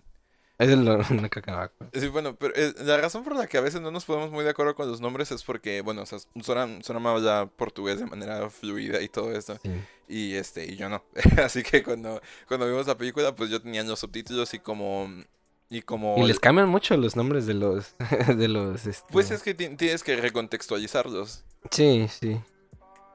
es el no que acaba. Sí, bueno, pero eh, la razón por la que a veces no nos podemos muy de acuerdo con los nombres es porque, bueno, o sea, Sora, Sora habla portugués de manera fluida y todo esto. Sí. Y este, y yo no. Así que cuando, cuando vimos la película, pues yo tenía los subtítulos y como. Y como. Y les cambian mucho los nombres de los de los este, Pues es que ti- tienes que recontextualizarlos. Sí, sí.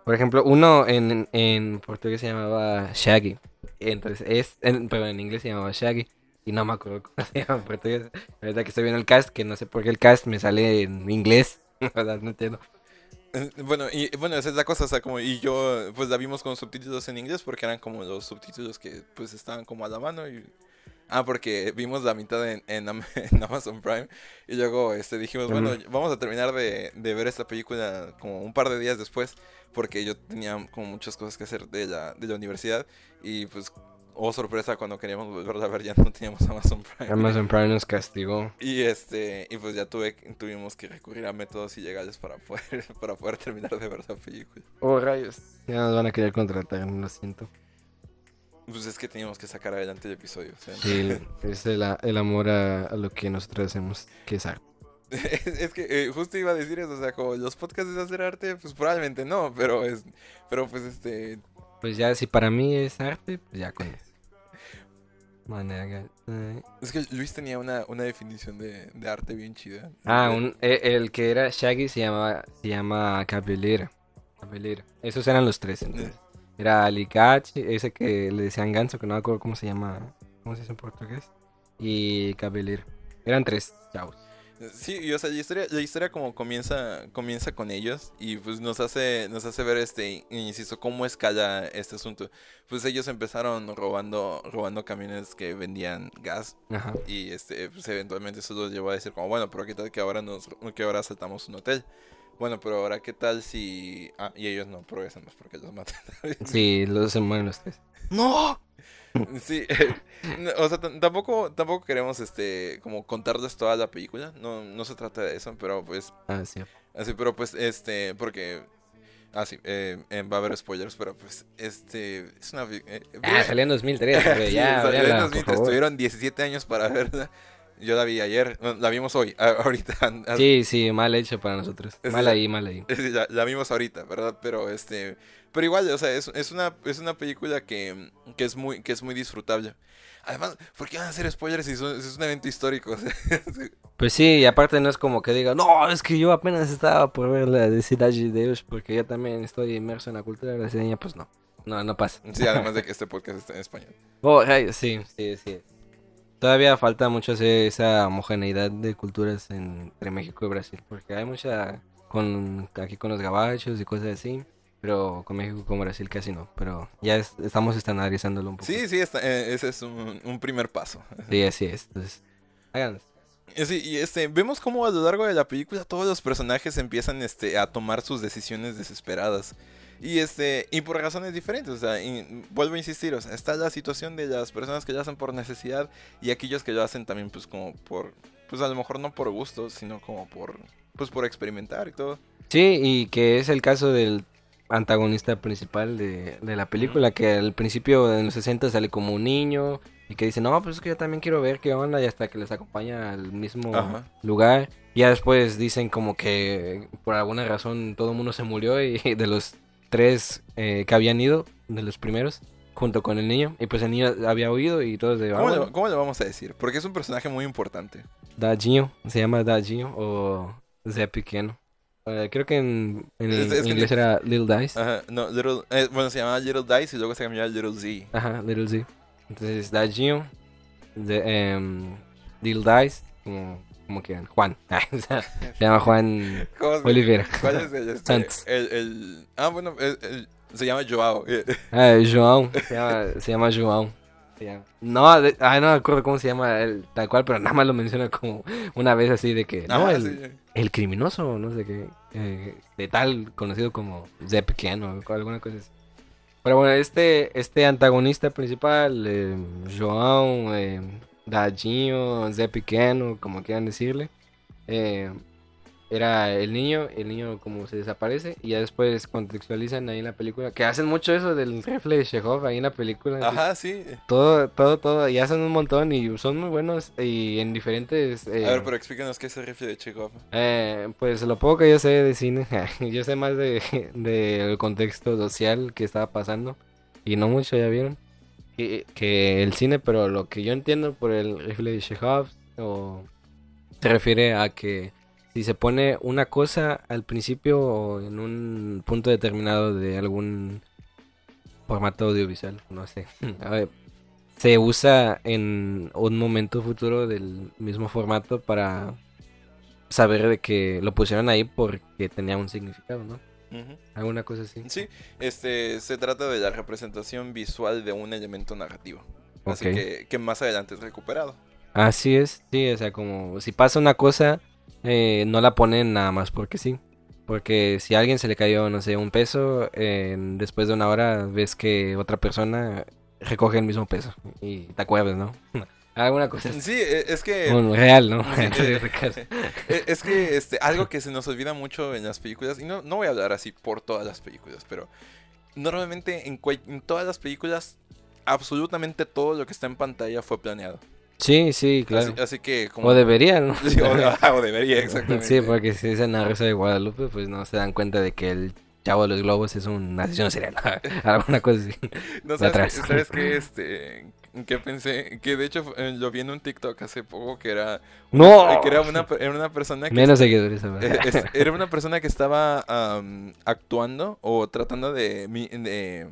Por ejemplo, uno en, en portugués se llamaba Shaggy. Entonces, es, en, pero en inglés se llamaba Shaggy. Y no me acuerdo cómo se llama en portugués. Ahorita que estoy viendo el cast, que no sé por qué el cast me sale en inglés. Sea, no entiendo. Eh, Bueno, y bueno, esa es la cosa, o sea, como, y yo, pues la vimos con subtítulos en inglés porque eran como los subtítulos que, pues, estaban como a la mano y... Ah, porque vimos la mitad en, en, en Amazon Prime y luego, este, dijimos, bueno, vamos a terminar de, de ver esta película como un par de días después porque yo tenía como muchas cosas que hacer de la, de la universidad y, pues, oh sorpresa, cuando queríamos volverla a ver ya no teníamos Amazon Prime. Amazon Prime nos castigó. Y este, y pues ya tuve, tuvimos que recurrir a métodos ilegales para poder, para poder terminar de ver la película. Oh, rayos. Ya nos van a querer contratar, lo siento. Pues es que teníamos que sacar adelante el episodio. o sea, Sí, es el, el amor a, a lo que nosotros hacemos, que es arte. es, es que eh, justo iba a decir eso, o sea, como los podcasts es hacer arte, pues probablemente no, pero es, pero pues este, Pues ya, si para mí es arte, pues ya con eso. Eh. es que Luis tenía una, una definición de, de arte bien chida. Ah, Eh, un, eh, el que era Shaggy se llamaba, se llama Cabellera. Cabellera. Esos eran los tres entonces. Era Alicachi, ese que le decían ganso, que no me acuerdo cómo se llama, cómo se dice en portugués. Y Cabellera. Eran tres chavos. Sí, y o sea, la historia, la historia como comienza, comienza con ellos y pues nos hace, nos hace ver este, insisto, cómo escala este asunto. Pues ellos empezaron robando, robando camiones que vendían gas Ajá. y este, pues eventualmente eso los llevó a decir como, bueno, pero qué tal que ahora nos, que ahora asaltamos un hotel. Bueno, pero ahora qué tal si... Ah, y ellos no progresan más porque los matan. Sí, los se mueren los tres. ¡No! Sí, eh, no, o sea, tampoco, tampoco queremos, este, como contarles toda la película, no, no se trata de eso, pero pues, Ah, sí. así, pero pues, este, porque, ah, sí, eh, eh, va a haber spoilers, pero pues, este, es una, eh, Ah, salió en 2003, güey. Sí, Ya, salió en véanla, 2003, por favor. Tuvieron 17 años para verla, yo la vi ayer, la vimos hoy, ahorita, Sí, sí, mal hecho para nosotros. Ese Mal ya- ahí, mal ahí. La, la vimos ahorita, ¿verdad? Pero este, pero igual, o sea, es, es una es una película que, que es muy que es muy disfrutable. Además, ¿por qué van a hacer spoilers si son- si es un evento histórico? Pues sí, y aparte no es como que diga, no, es que yo apenas estaba por ver la de Cidade de Deus porque yo también estoy inmerso en la cultura brasileña, pues no. No, no pasa. sí, además de que este podcast está en español. Oh, ay, sí, sí, sí. Todavía falta mucho hacer esa homogeneidad de culturas en- entre México y Brasil, porque hay mucha con aquí con los gabachos y cosas así, pero con México y con Brasil casi no, pero ya es- estamos estandarizándolo un poco. Sí, sí, está, eh, ese es un, un primer paso. Sí, así es. Entonces, háganlo. Y sí, y este, vemos cómo a lo largo de la película todos los personajes empiezan este, a tomar sus decisiones desesperadas. Y este, y por razones diferentes, o sea, y vuelvo a insistir, o sea, está la situación de las personas que lo hacen por necesidad y aquellos que lo hacen también pues como por, pues a lo mejor no por gusto, sino como por, pues por experimentar y todo. Sí, y que es el caso del antagonista principal de, de la película, que al principio en los 60 sale como un niño y que dice, no, pues es que yo también quiero ver qué onda y hasta que les acompaña al mismo Ajá. lugar. Ya después dicen como que por alguna razón todo el mundo se murió y de los tres eh, que habían ido, de los primeros, junto con el niño, y pues el niño había oído y todos de... "Ah, ¿Cómo, bueno". le, cómo le vamos a decir? Porque es un personaje muy importante. Dadinho, se llama Dadinho o Zé Pequeno. Eh, creo que en, en Es- es que inglés era Little Dice. Ajá, no, Little, eh, bueno, se llamaba Little Dice y luego se llamaba Little Z. Ajá, Little Z. Entonces, Dadinho, de, em, Little Dice, como, como quieran, Juan. Sea, se llama Juan ¿Cómo se- Olivera. ¿Cuál es el, este, Santos. el, el- ah, bueno, el- el- se llama Joao. Ah, João, se llama, se llama João. Se llama- No, de- ah, no me acuerdo cómo se llama él, tal cual, pero nada más lo menciona como una vez así de que, no, Ajá, el, sí. el criminoso, no sé qué, eh, de tal, conocido como Pequeno, o alguna cosa así. Pero bueno, este, este antagonista principal, eh, João, eh, Dadinho, Zé Pequeno, como quieran decirle, eh, era el niño, el niño como se desaparece, y ya después contextualizan ahí en la película, que hacen mucho eso del rifle de Chekhov ahí en la película. Ajá, sí. Todo, todo, todo, y hacen un montón y son muy buenos y en diferentes... eh, A ver, pero explícanos qué es el rifle de Chekhov. eh, pues lo poco que yo sé de cine, yo sé más de del contexto social que estaba pasando y no mucho ya vieron que, el cine, pero lo que yo entiendo por el rifle de Chekhov o se refiere a que si se pone una cosa al principio o en un punto determinado de algún formato audiovisual, no sé, se usa en un momento futuro del mismo formato para saber de que lo pusieron ahí porque tenía un significado, ¿no? Ujú. Alguna cosa así. Sí, este, se trata de la representación visual de un elemento narrativo. Así Ok. que, que más adelante es recuperado. Así es, sí, o sea, como si pasa una cosa, eh, no la ponen nada más porque sí. Porque si a alguien se le cayó, no sé, un peso, eh, después de una hora ves que otra persona recoge el mismo peso y te acuerdas, ¿no? Alguna cosa. Sí, e- es que... Bueno, real, ¿no? Sí, e- Es que este, algo que se nos olvida mucho en las películas, y no, no voy a hablar así por todas las películas, pero normalmente en, todas las películas, absolutamente todo lo que está en pantalla fue planeado. Sí, sí, claro. Así, así que como... O deberían, ¿no? Sí, o, o debería, exactamente. Sí, porque si dicen la Rosa de Guadalupe, pues no se dan cuenta de que el chavo de los globos es un asesino serial. Alguna cosa así. No, ¿sabes, ¿sabes qué? Este, que pensé, que de hecho eh, lo vi en un TikTok hace poco, que era... ¡No! Que era una, era una persona que... Menos seguidores, Eh, era una persona que estaba actuando o tratando de, de,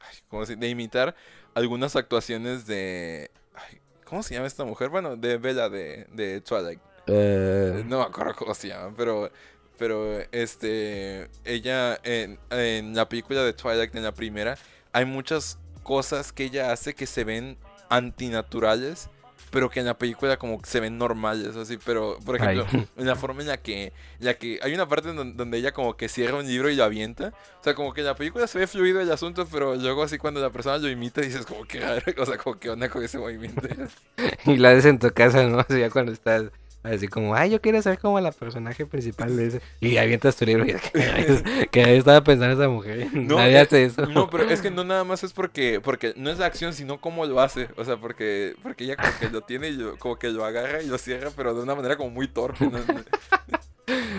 ay, ¿cómo se- de imitar algunas actuaciones de... ay, ¿Cómo se llama esta mujer? Bueno, de Bella de, de Twilight. Eh, No me acuerdo cómo se llama, pero, pero este, ella en, en la película de Twilight, en la primera, hay muchas cosas que ella hace que se ven antinaturales, pero que en la película como que se ven normales, así, pero, por ejemplo, Ay. en la forma en la que, la que hay una parte en donde ella como que cierra un libro y lo avienta, o sea, como que en la película se ve fluido el asunto, pero luego así cuando la persona lo imita dices como que o sea, como que onda con ese movimiento. y la ves en tu casa, ¿no? Así ya cuando estás así como, ay, yo quiero ser como la personaje principal de ese. Y avientas tu libro y ¿qué rayos, qué rayos estaba pensando esa mujer? No, Nadie eh, hace eso. No, pero es que no nada más es porque, porque no es la acción, sino cómo lo hace. O sea, porque, porque ella como que lo tiene y lo- como que lo agarra y lo cierra, pero de una manera como muy torpe. ¿no?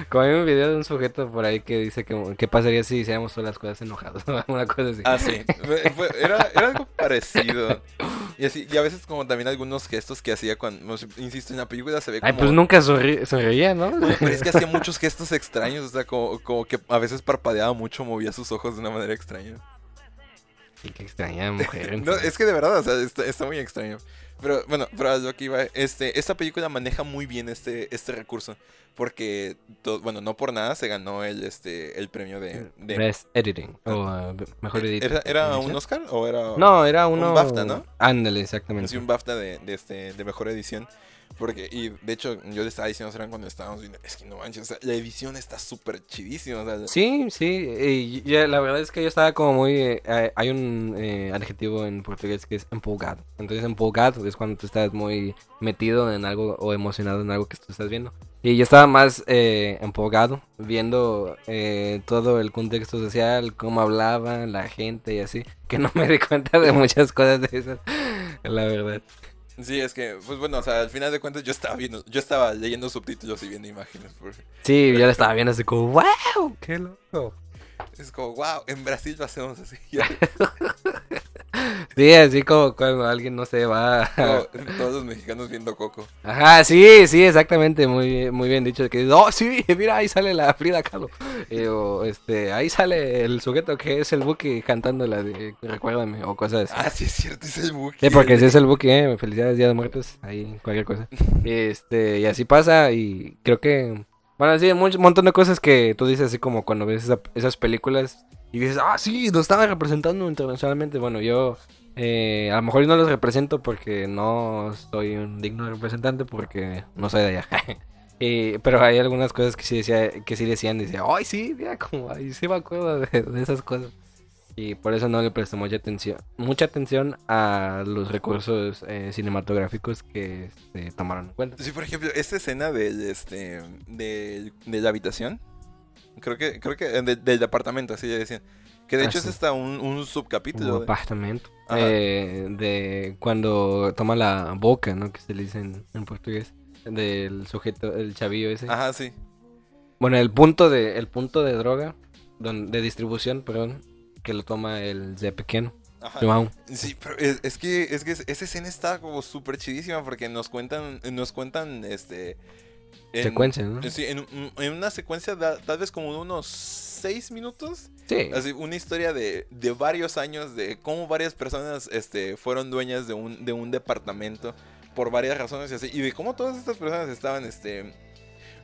Como hay un video de un sujeto por ahí que dice que qué pasaría si hiciéramos todas las cosas enojados, una cosa así. Ah, sí. Era, era algo parecido. Y así, y a veces como también algunos gestos que hacía cuando, insisto, en la película se ve como... Ay, pues nunca sonreía, ¿no? Pero es que hacía muchos gestos extraños, o sea, como, como que a veces parpadeaba mucho, movía sus ojos de una manera extraña. Y qué extraña mujer. No, es que de verdad, o sea, está, está muy extraño. Pero bueno, pero lo que iba, este, esta película maneja muy bien este, este recurso. Porque, bueno, no por nada se ganó el, este, el premio de... de- Best Editing. O uh, mejor editing. ¿Era, era un Oscar o era...? No, era uno. BAFTA, ¿no? Ándale, exactamente. Sí, un BAFTA de, de, este, de mejor edición. Porque, y de hecho, yo le estaba diciendo a cuando estábamos viendo, es que no manches, o sea, la edición está súper chidísima. O sea, Sí, sí, y ya, la verdad es que yo estaba como muy... eh, eh, hay un eh, adjetivo en portugués que es empolgado. Entonces empolgado es cuando tú estás muy metido en algo o emocionado en algo que tú estás viendo. Y yo estaba más eh, empolgado viendo eh, todo el contexto social, cómo hablaban la gente y así, que no me di cuenta de muchas cosas de esas, la verdad. Sí, es que, pues bueno, o sea, al final de cuentas yo estaba viendo, yo estaba leyendo subtítulos y viendo imágenes. porque Sí, yo la estaba viendo así como, wow, qué loco. es como, wow, en Brasil lo hacemos así. Sí, así como cuando alguien, no sé, va... todos los mexicanos viendo Coco. Ajá, sí, sí, exactamente, muy, bien- muy bien dicho. Que, oh, sí, mira, ahí sale la Frida Kahlo. Eh, o, este, ahí sale el sujeto que es el Buki cantando la de Recuérdame, o cosas así. Ah, sí es cierto, es el Buki. Sí, porque si es el Buki, eh, felicidades, Día de Muertos, ahí, cualquier cosa. Este, y así pasa, y creo que, bueno, sí, un montón de cosas que tú dices, así como cuando ves esa- esas películas y dices, ah, sí, lo estaban representando internacionalmente. Bueno, yo, eh, a lo mejor no los represento porque no soy un digno representante, porque no soy de allá. Y- pero hay algunas cosas que sí, decía, que sí decían, decía, ay, sí, mira, como, ay, sí me acuerdo de esas cosas. Y por eso no le presto mucha atención, mucha atención a los recursos eh, cinematográficos que se tomaron en cuenta. Sí, por ejemplo, esta escena del, este, de, de la habitación, creo que, creo que, eh, de- del departamento, así le decían. Que de Ah, hecho sí. es hasta un, un subcapítulo. de- apartamento. Ajá. eh, de cuando toma la boca, ¿no? Que se le dice en, en portugués. Del sujeto, el chavillo ese. Ajá, sí. Bueno, el punto de, el punto de droga, don- de distribución, perdón, que lo toma el Zé pequeño. Ajá. João. Sí, pero es, es que, es que esa escena está como súper chidísima porque nos cuentan, nos cuentan, este... en- Secuencia, ¿no? Sí, en, un- en una secuencia da- tal vez como de unos seis minutos. Sí. Así, una historia de, de varios años de cómo varias personas este, fueron dueñas de un, de un departamento por varias razones y así. Y de cómo todas estas personas estaban, este...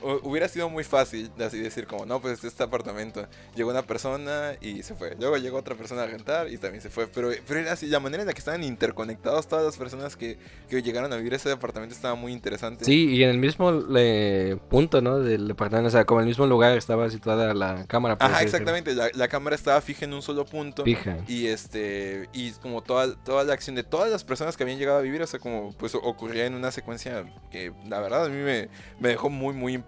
hu- Hubiera sido muy fácil de así decir como, no, pues este apartamento. Llegó una persona y se fue. Luego llegó otra persona a rentar y también se fue. Pero, pero era así, la manera en la que estaban interconectados todas las personas que, que llegaron a vivir ese departamento estaba muy interesante. Sí, y en el mismo eh, punto, ¿no? Del departamento, o sea, como en el mismo lugar estaba situada la cámara. Ajá, exactamente. La, la cámara estaba fija en un solo punto. Fija. Y este, y como toda, toda la acción de todas las personas que habían llegado a vivir, o sea, como pues ocurría en una secuencia que la verdad a mí me, me dejó muy, muy impresionado.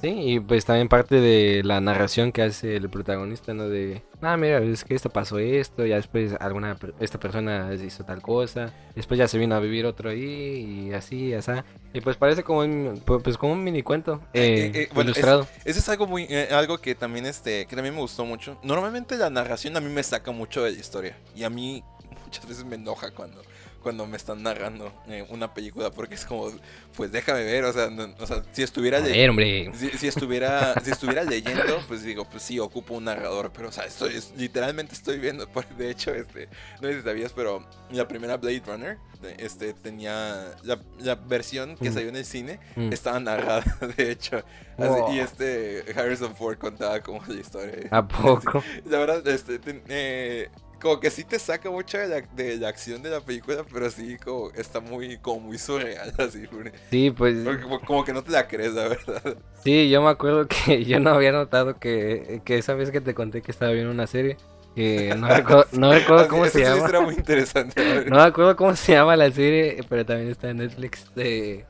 Sí, y pues también parte de la narración que hace el protagonista, ¿no? De, ah, mira, es que esto pasó esto, ya después alguna, esta persona hizo tal cosa, después ya se vino a vivir otro ahí, y así, así. Y pues parece como un, pu- pues como un mini cuento Eh, eh, eh, bueno, ilustrado. Eso es algo muy, eh, algo que también este, que también me gustó mucho. Normalmente la narración a mí me saca mucho de la historia. Y a mí muchas veces me enoja cuando, cuando me están narrando eh, una película porque es como, pues déjame ver, o sea, no- o sea si estuviera A ver, hombre. si, si estuviera si estuviera leyendo, pues digo, pues sí ocupo un narrador, pero o sea, estoy es- literalmente estoy viendo, por- de hecho, este, no sé si sabías, pero la primera Blade Runner, este, tenía la, la versión que Mm. salió en el cine Mm. estaba narrada, de hecho, así, Wow. y este Harrison Ford contaba como la historia. ¿A poco? La verdad, este, ten- eh, como que sí te saca mucho de la, de la acción de la película, pero sí como está muy, como muy surreal, así, Sí, pues como, como que no te la crees, la verdad. sí, yo me acuerdo que yo no había notado que, que esa vez que te conté que estaba viendo una serie, que no recuerdo, no recuerdo cómo se llama. Era muy interesante. No me acuerdo cómo se llama la serie, pero también está en Netflix, de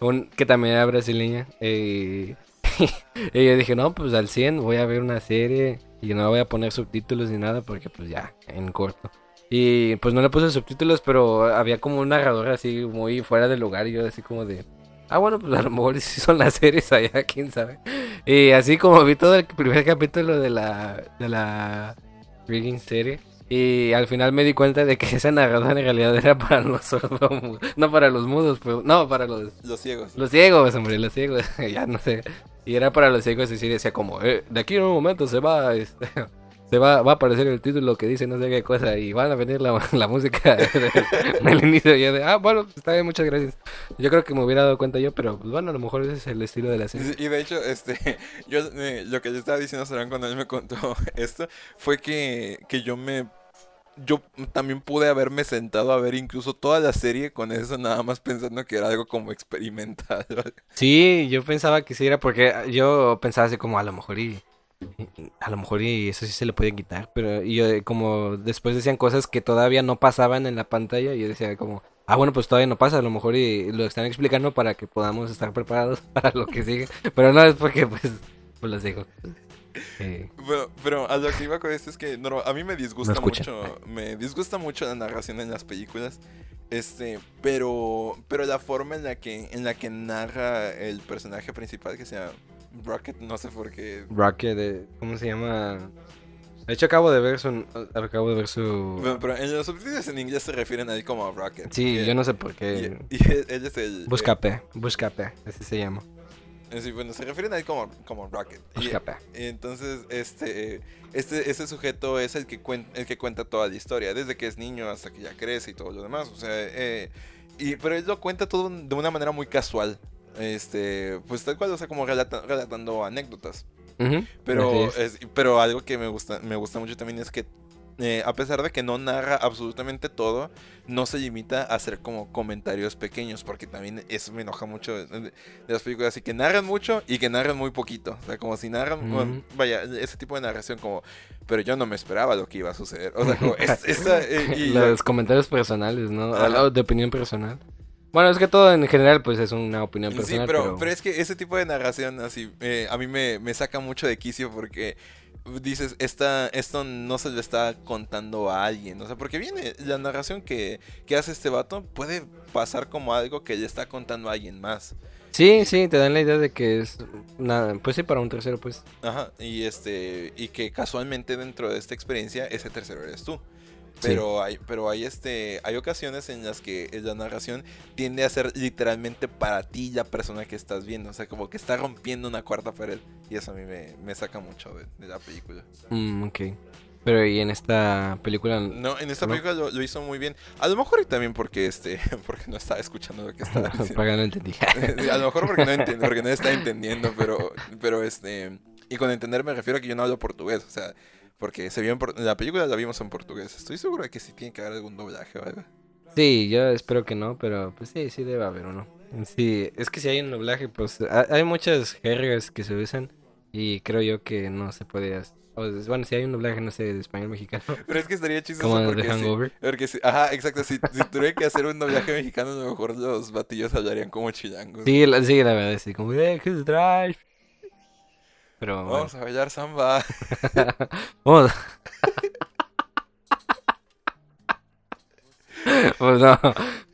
un, que también era brasileña. eh, y yo dije, no, pues al 100 voy a ver una serie y no voy a poner subtítulos ni nada porque pues ya, en corto. Y pues no le puse subtítulos, pero había como un narrador así muy fuera del lugar y yo así como de... Ah, bueno, pues a lo mejor sí son las series allá, quién sabe. Y así como vi todo el primer capítulo de la, de la Rigging serie. Y al final me di cuenta de que ese narrador en realidad era para los sordomudos. No para los mudos, pero no, para los, Los ciegos. los ciegos, hombre, los ciegos. ya no sé. Y era para los ciegos y sí decía como, eh, de aquí en un momento se va, este, se va, va a aparecer el título que dice no sé qué cosa y van a venir la, la música del, inicio. Y yo de, ah, bueno, está bien, muchas gracias. Yo creo que me hubiera dado cuenta yo, pero pues bueno, a lo mejor ese es el estilo de la serie. Y de hecho, este, yo eh, lo que yo estaba diciendo a Sarán cuando él me contó esto fue que, que yo me yo también pude haberme sentado a ver incluso toda la serie con eso nada más pensando que era algo como experimental. Sí, yo pensaba que sí era porque yo pensaba así como a lo mejor y, a lo mejor y eso sí se le puede quitar, pero y yo como después decían cosas que todavía no pasaban en la pantalla y yo decía como, ah bueno, pues todavía no pasa, a lo mejor y lo están explicando para que podamos estar preparados para lo que sigue, pero no es porque pues pues los digo. Eh, Pero, pero a lo que iba con esto es que norma- a mí me disgusta No mucho, me disgusta mucho la narración en las películas. Este, pero pero la forma en la que en la que narra el personaje principal que se llama Rocket, no sé por qué. Rocket, eh, ¿cómo se llama? De hecho acabo de ver su acabo de ver su Bueno, pero en los subtítulos en inglés se refieren a él como a Rocket. Sí, Y- yo no sé por Y, qué. y él, él es el. Buscape, Buscape, así se llama. Sí, bueno, se refieren a él como, como Rocket. Y- Buscape. Entonces, este, este, este sujeto es el que, cuen- el que cuenta toda la historia, desde que es niño hasta que ya crece y todo lo demás. O sea, eh, y, pero él lo cuenta todo de una manera muy casual. Este, pues tal cual, o sea, como relata- relatando anécdotas. Ujú, Pero, así es. es- pero algo que me gusta, me gusta mucho también es que eh, a pesar de que no narra absolutamente todo, no se limita a hacer como comentarios pequeños, porque también eso me enoja mucho de, de las películas, así que narran mucho y que narran muy poquito, o sea, como si narran, bueno, vaya, ese tipo de narración como, pero yo no me esperaba lo que iba a suceder, o sea, como, es- esa, eh, y Los comentarios personales, ¿no? O De opinión personal. Bueno, es que todo en general, pues es una opinión Sí, personal. pero, pero, pero es que ese tipo de narración así eh, a mí me, me saca mucho de quicio porque dices, esta, esto no se lo está contando a alguien. O sea, porque viene la narración que, que hace este vato puede pasar como algo que le está contando a alguien más. Sí, sí, te dan la idea de que es nada, pues sí, para un tercero, pues. Ajá, y este y que casualmente dentro de esta experiencia ese tercero eres tú. Pero hay pero hay este hay ocasiones en las que la narración tiende a ser literalmente para ti la persona que estás viendo, o sea, como que está rompiendo una cuarta pared y eso a mí me, me saca mucho de, de la película. Mm, ok. Pero y en esta película, No, en esta ¿No? película lo, lo hizo muy bien. A lo mejor y también porque este porque no estaba escuchando lo que estaba diciendo. no entendí. a lo mejor porque no enti- porque no está entendiendo, pero pero este y con entender me refiero a que yo no hablo portugués, o sea, porque se vio en por- la película la vimos en portugués. Estoy seguro de que sí tiene que haber algún doblaje algo. Sí, yo espero que no, pero pues sí, sí debe haber uno. Sí, es que si hay un doblaje, pues ha- hay muchas jergas que se usan y creo yo que no se puede hacer. o, bueno, si hay un doblaje, no sé, de español mexicano, Pero es que estaría chistoso como porque de sí, Hangover. porque sí, ajá, exacto, si, si tuviera que hacer un doblaje mexicano, a lo mejor los batillos hablarían como chilangos. Sí, la, sí, la verdad, sí, como, eh, ¿qué es drive? Pero bueno. Vamos a bailar samba. Vamos. pues no,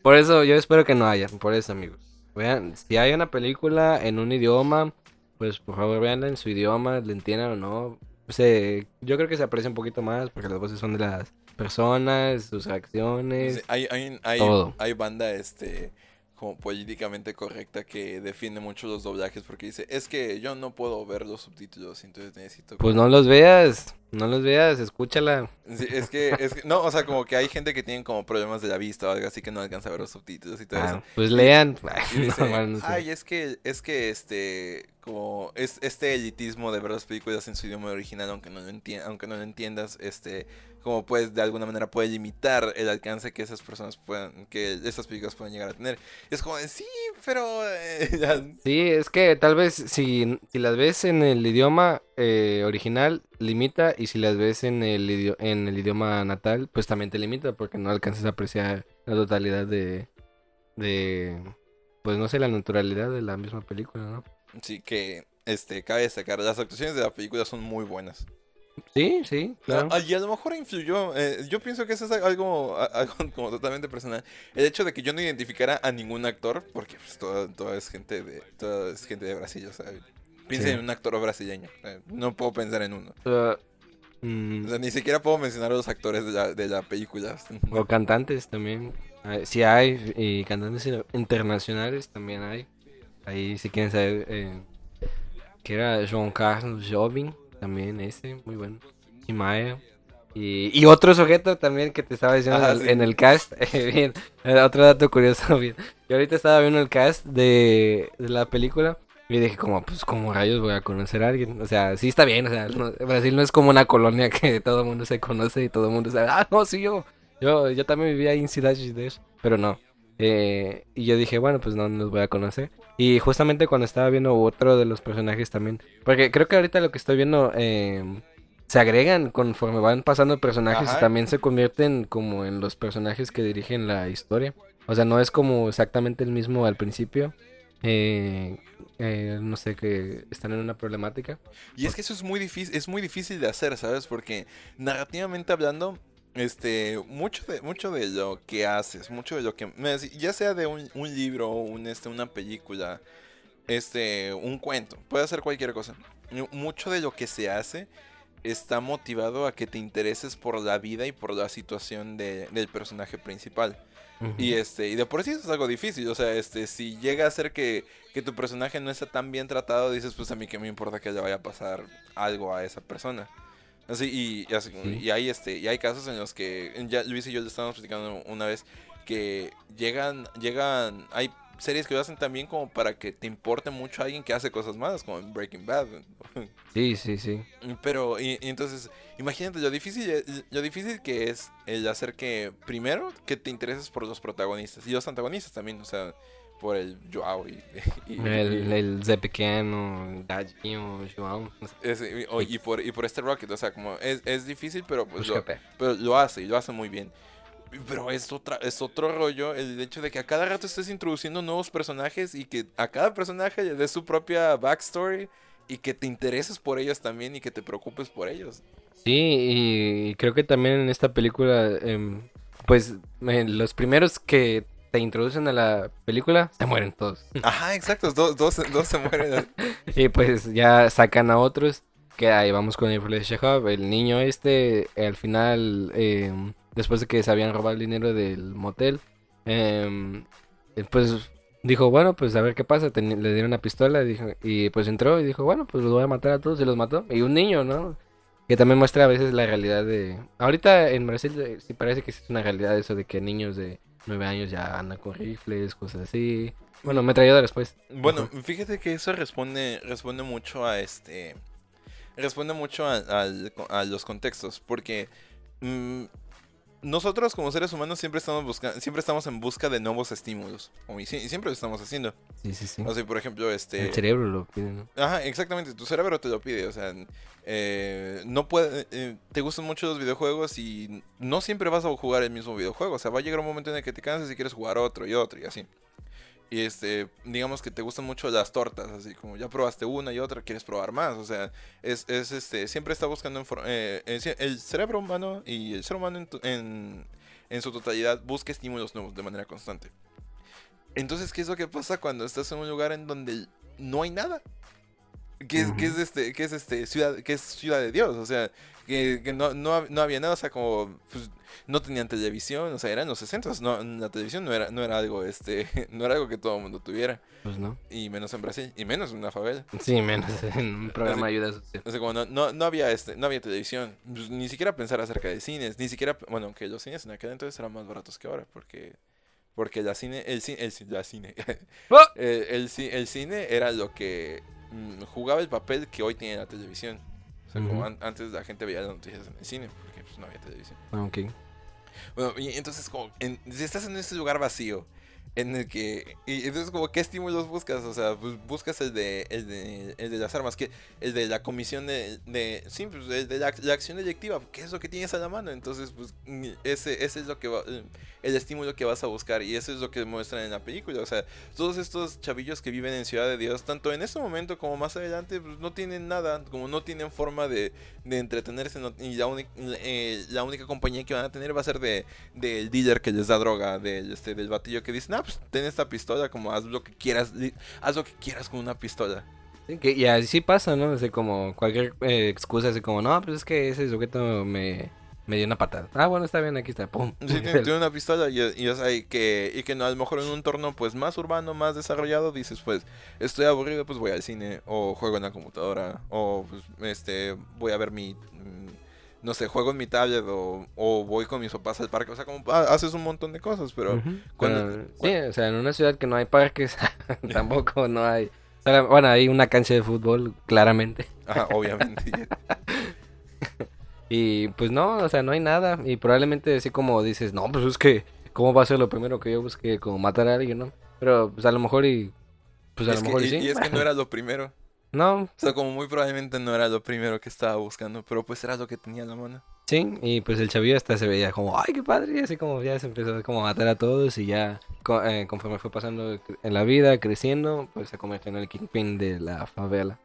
por eso yo espero que no haya, por eso amigos. Vean, si hay una película en un idioma, pues por favor veanla en su idioma, le entiendan o no. Se, yo creo que se aprecia un poquito más porque las voces son de las personas, sus acciones. Sí, hay, hay, hay, todo. hay banda este como políticamente correcta que defiende mucho los doblajes porque dice, es que yo no puedo ver los subtítulos, entonces necesito... Pues no los veas, no los veas, escúchala. Sí, es que, es que- no, o sea, como que hay gente que tiene como problemas de la vista o algo así que no alcanza a ver los subtítulos y todo Ah, eso. pues lean. Y dice, No, bueno, no sé. ay, es que, es que este, como, es, este elitismo de ver las películas en su idioma original, aunque no lo aunque no lo entiendas, este, como pues de alguna manera puede limitar el alcance que esas personas puedan, que estas películas pueden llegar a tener. Y es como, sí, pero, eh, ya". Sí, es que tal vez si, si las ves en el idioma eh, original, limita, y si las ves en el, en el idioma natal, pues también te limita, porque no alcanzas a apreciar la totalidad de, de, pues no sé, la naturalidad de la misma película, ¿no? sí que, este, cabe destacar, las actuaciones de la película son muy buenas. Sí, sí, claro. Y a lo mejor influyó, eh, yo pienso que eso es algo, algo como totalmente personal. El hecho de que yo no identificara a ningún actor, porque pues todo, todo es gente de, todo es gente de Brasil, o sea, piensa Sí. en un actor brasileño, eh, no puedo pensar en uno. Uh, mm, O sea, ni siquiera puedo mencionar a los actores de la, de la película. o cantantes también. Ah, sí hay, y cantantes in- internacionales también hay. Ahí si quieren saber, eh, que era João Carlos Jobim, también ese, muy bueno. Y Maya. Y, y otro sujeto también que te estaba diciendo Ajá, en, el, sí. en el cast. eh, bien, eh, otro dato curioso. Bien. Yo ahorita estaba viendo el cast de, de la película. Y dije como, pues como rayos voy a conocer a alguien. O sea, sí está bien. O sea, no- Brasil no es como una colonia que todo el mundo se conoce y todo el mundo sabe, ah, no, sí, yo. Yo, yo también vivía ahí en de eso. Pero no. Eh, y yo dije, bueno, pues no, no los voy a conocer. Y justamente cuando estaba viendo otro de los personajes también. Porque creo que ahorita lo que estoy viendo eh, se agregan conforme van pasando personajes Ajá. y también se convierten como en los personajes que dirigen la historia. O sea, no es como exactamente el mismo al principio. Eh, eh, no sé, que están en una problemática. Y es que eso es muy difícil, es muy difícil de hacer, ¿sabes? Porque narrativamente hablando, este, mucho de, mucho de lo que haces, mucho de lo que, ya sea de un, un libro, un, este, una película, este, un cuento, puede ser cualquier cosa. Mu- Mucho de lo que se hace está motivado a que te intereses por la vida y por la situación de- del personaje principal. Y este, y de por sí eso es algo difícil, o sea, este, si llega a ser que, que tu personaje no está tan bien tratado, dices, pues a mí que me importa que le vaya a pasar algo a esa persona. Así, y, y así- Sí. y hay este, y hay casos en los que, ya Luis y yo estábamos platicando una vez, que llegan, llegan, hay series que lo hacen también como para que te importe mucho a alguien que hace cosas malas, como en Breaking Bad. Sí, sí, sí. Pero, y, y entonces, imagínate lo difícil, lo difícil que es el hacer que, primero, que te intereses por los protagonistas y los antagonistas también, o sea, por el Joao y, y- El, el Zé Pequeno, Dadinho, João. no sé, ese- y- y por, y por este Rocket, o sea, como es, es difícil, pero pues lo, pero lo hace y lo hace muy bien. Pero es, otra, es otro rollo el hecho de que a cada rato estés introduciendo nuevos personajes y que a cada personaje le des su propia backstory y que te intereses por ellos también y que te preocupes por ellos. Sí, y creo que también en esta película, em, pues eh, los primeros que te introducen a la película se mueren todos. Ajá, exacto, dos, dos, dos se mueren. Y pues ya sacan a otros, que ahí vamos con el de Shehab, el niño este, al final, em, después de que se habían robado el dinero del motel, em, eh, pues dijo, bueno, pues a ver qué pasa, le dieron una pistola y, dijo, y pues entró y dijo, bueno, pues los voy a matar a todos y los mató. Y un niño, ¿no? Que también muestra a veces la realidad de... Ahorita en Brasil eh, sí parece que es una realidad eso de que niños de nueve años ya andan con rifles, cosas así. Bueno, metralladoras pues. Bueno, fíjate que eso responde, responde mucho a este. Responde mucho a, a los contextos. Porque mm, nosotros como seres humanos siempre estamos buscando, siempre estamos en busca de nuevos estímulos. O y si- y siempre lo estamos haciendo. Sí, sí, sí. O sea, por ejemplo, este. El cerebro lo pide, ¿no? Ajá, exactamente, tu cerebro te lo pide, o sea, eh, no puede, eh, te gustan mucho los videojuegos y no siempre vas a jugar el mismo videojuego, o sea, va a llegar un momento en el que te cansas y quieres jugar otro y otro y así. Y este, digamos que te gustan mucho las tortas, así como ya probaste una y otra, quieres probar más, o sea, es, es este, siempre está buscando, eh, el, cerebro humano y el ser humano en, en, en su totalidad busca estímulos nuevos de manera constante. Entonces, ¿qué es lo que pasa cuando estás en un lugar en donde no hay nada? que es, que es este, que es este ciudad, que es ciudad de Dios, o sea, que, que no, no, no había nada, o sea, como pues, no tenían televisión, o sea, eran los 60 no, la televisión no era, no era algo, este, no era algo que todo el mundo tuviera, Pues no. y menos en Brasil, y menos en una favela. Sí, menos en un programa de ayuda social. O sea, como no, no, no había este, no había televisión, pues, ni siquiera pensar acerca de cines, ni siquiera, bueno, aunque los cines en aquel entonces eran más baratos que ahora, porque porque la cine, el cine, el, ci- la cine, el, el, el cine era lo que mm, jugaba el papel que hoy tiene la televisión. O sea, como an- antes la gente veía las noticias en el cine, porque pues no había televisión. Ah, Ok. Bueno, y entonces como, en- si estás en este lugar vacío, en el que, y entonces como, ¿qué estímulos buscas? O sea, pues buscas el de, el de, el de las armas, que el de la comisión de, de sí, pues el de la, la acción electiva, ¿qué es lo que tienes a la mano? Entonces, pues ese, ese es lo que va, el estímulo que vas a buscar y eso es lo que muestran en la película. O sea, todos estos chavillos que viven en Ciudad de Dios, tanto en este momento como más adelante, pues no tienen nada, como no tienen forma de, de entretenerse y la, eh, la única compañía que van a tener va a ser de del dealer que les da droga, del, este, del batillo que dice, pues ten esta pistola, como haz lo que quieras, haz lo que quieras con una pistola. Sí, que, y así pasa, ¿no? Así como cualquier eh, excusa, así como, no, pues es que ese sujeto me, me dio una patada. Ah, bueno, está bien, aquí está, pum. Sí, tiene, tiene una pistola y, y, o sea, y que, y que no, a lo mejor en un entorno pues más urbano, más desarrollado, dices pues estoy aburrido, pues voy al cine o juego en la computadora o pues este voy a ver mi, mm, no sé, juego en mi tablet o, o voy con mis papás al parque, o sea, como ah, haces un montón de cosas, pero cuando- Pero, sí, o sea, en una ciudad que no hay parques, tampoco no hay... o sea, bueno, hay una cancha de fútbol, claramente. ajá, obviamente. Y pues no, o sea, no hay nada. Y probablemente así como dices, no, pues es que, ¿cómo va a ser lo primero que yo busque? Como matar a alguien, ¿no? Pero pues a lo mejor y... Pues a lo que- mejor y- sí. y es que no era lo primero. No, O sea, como muy probablemente no era lo primero que estaba buscando, pero pues era lo que tenía en la mano. sí, y pues el chavillo hasta se veía como, ay, qué padre, y así como ya se empezó como a matar a todos y ya eh, conforme fue pasando en la vida, creciendo, pues se convirtió en el kingpin de la favela.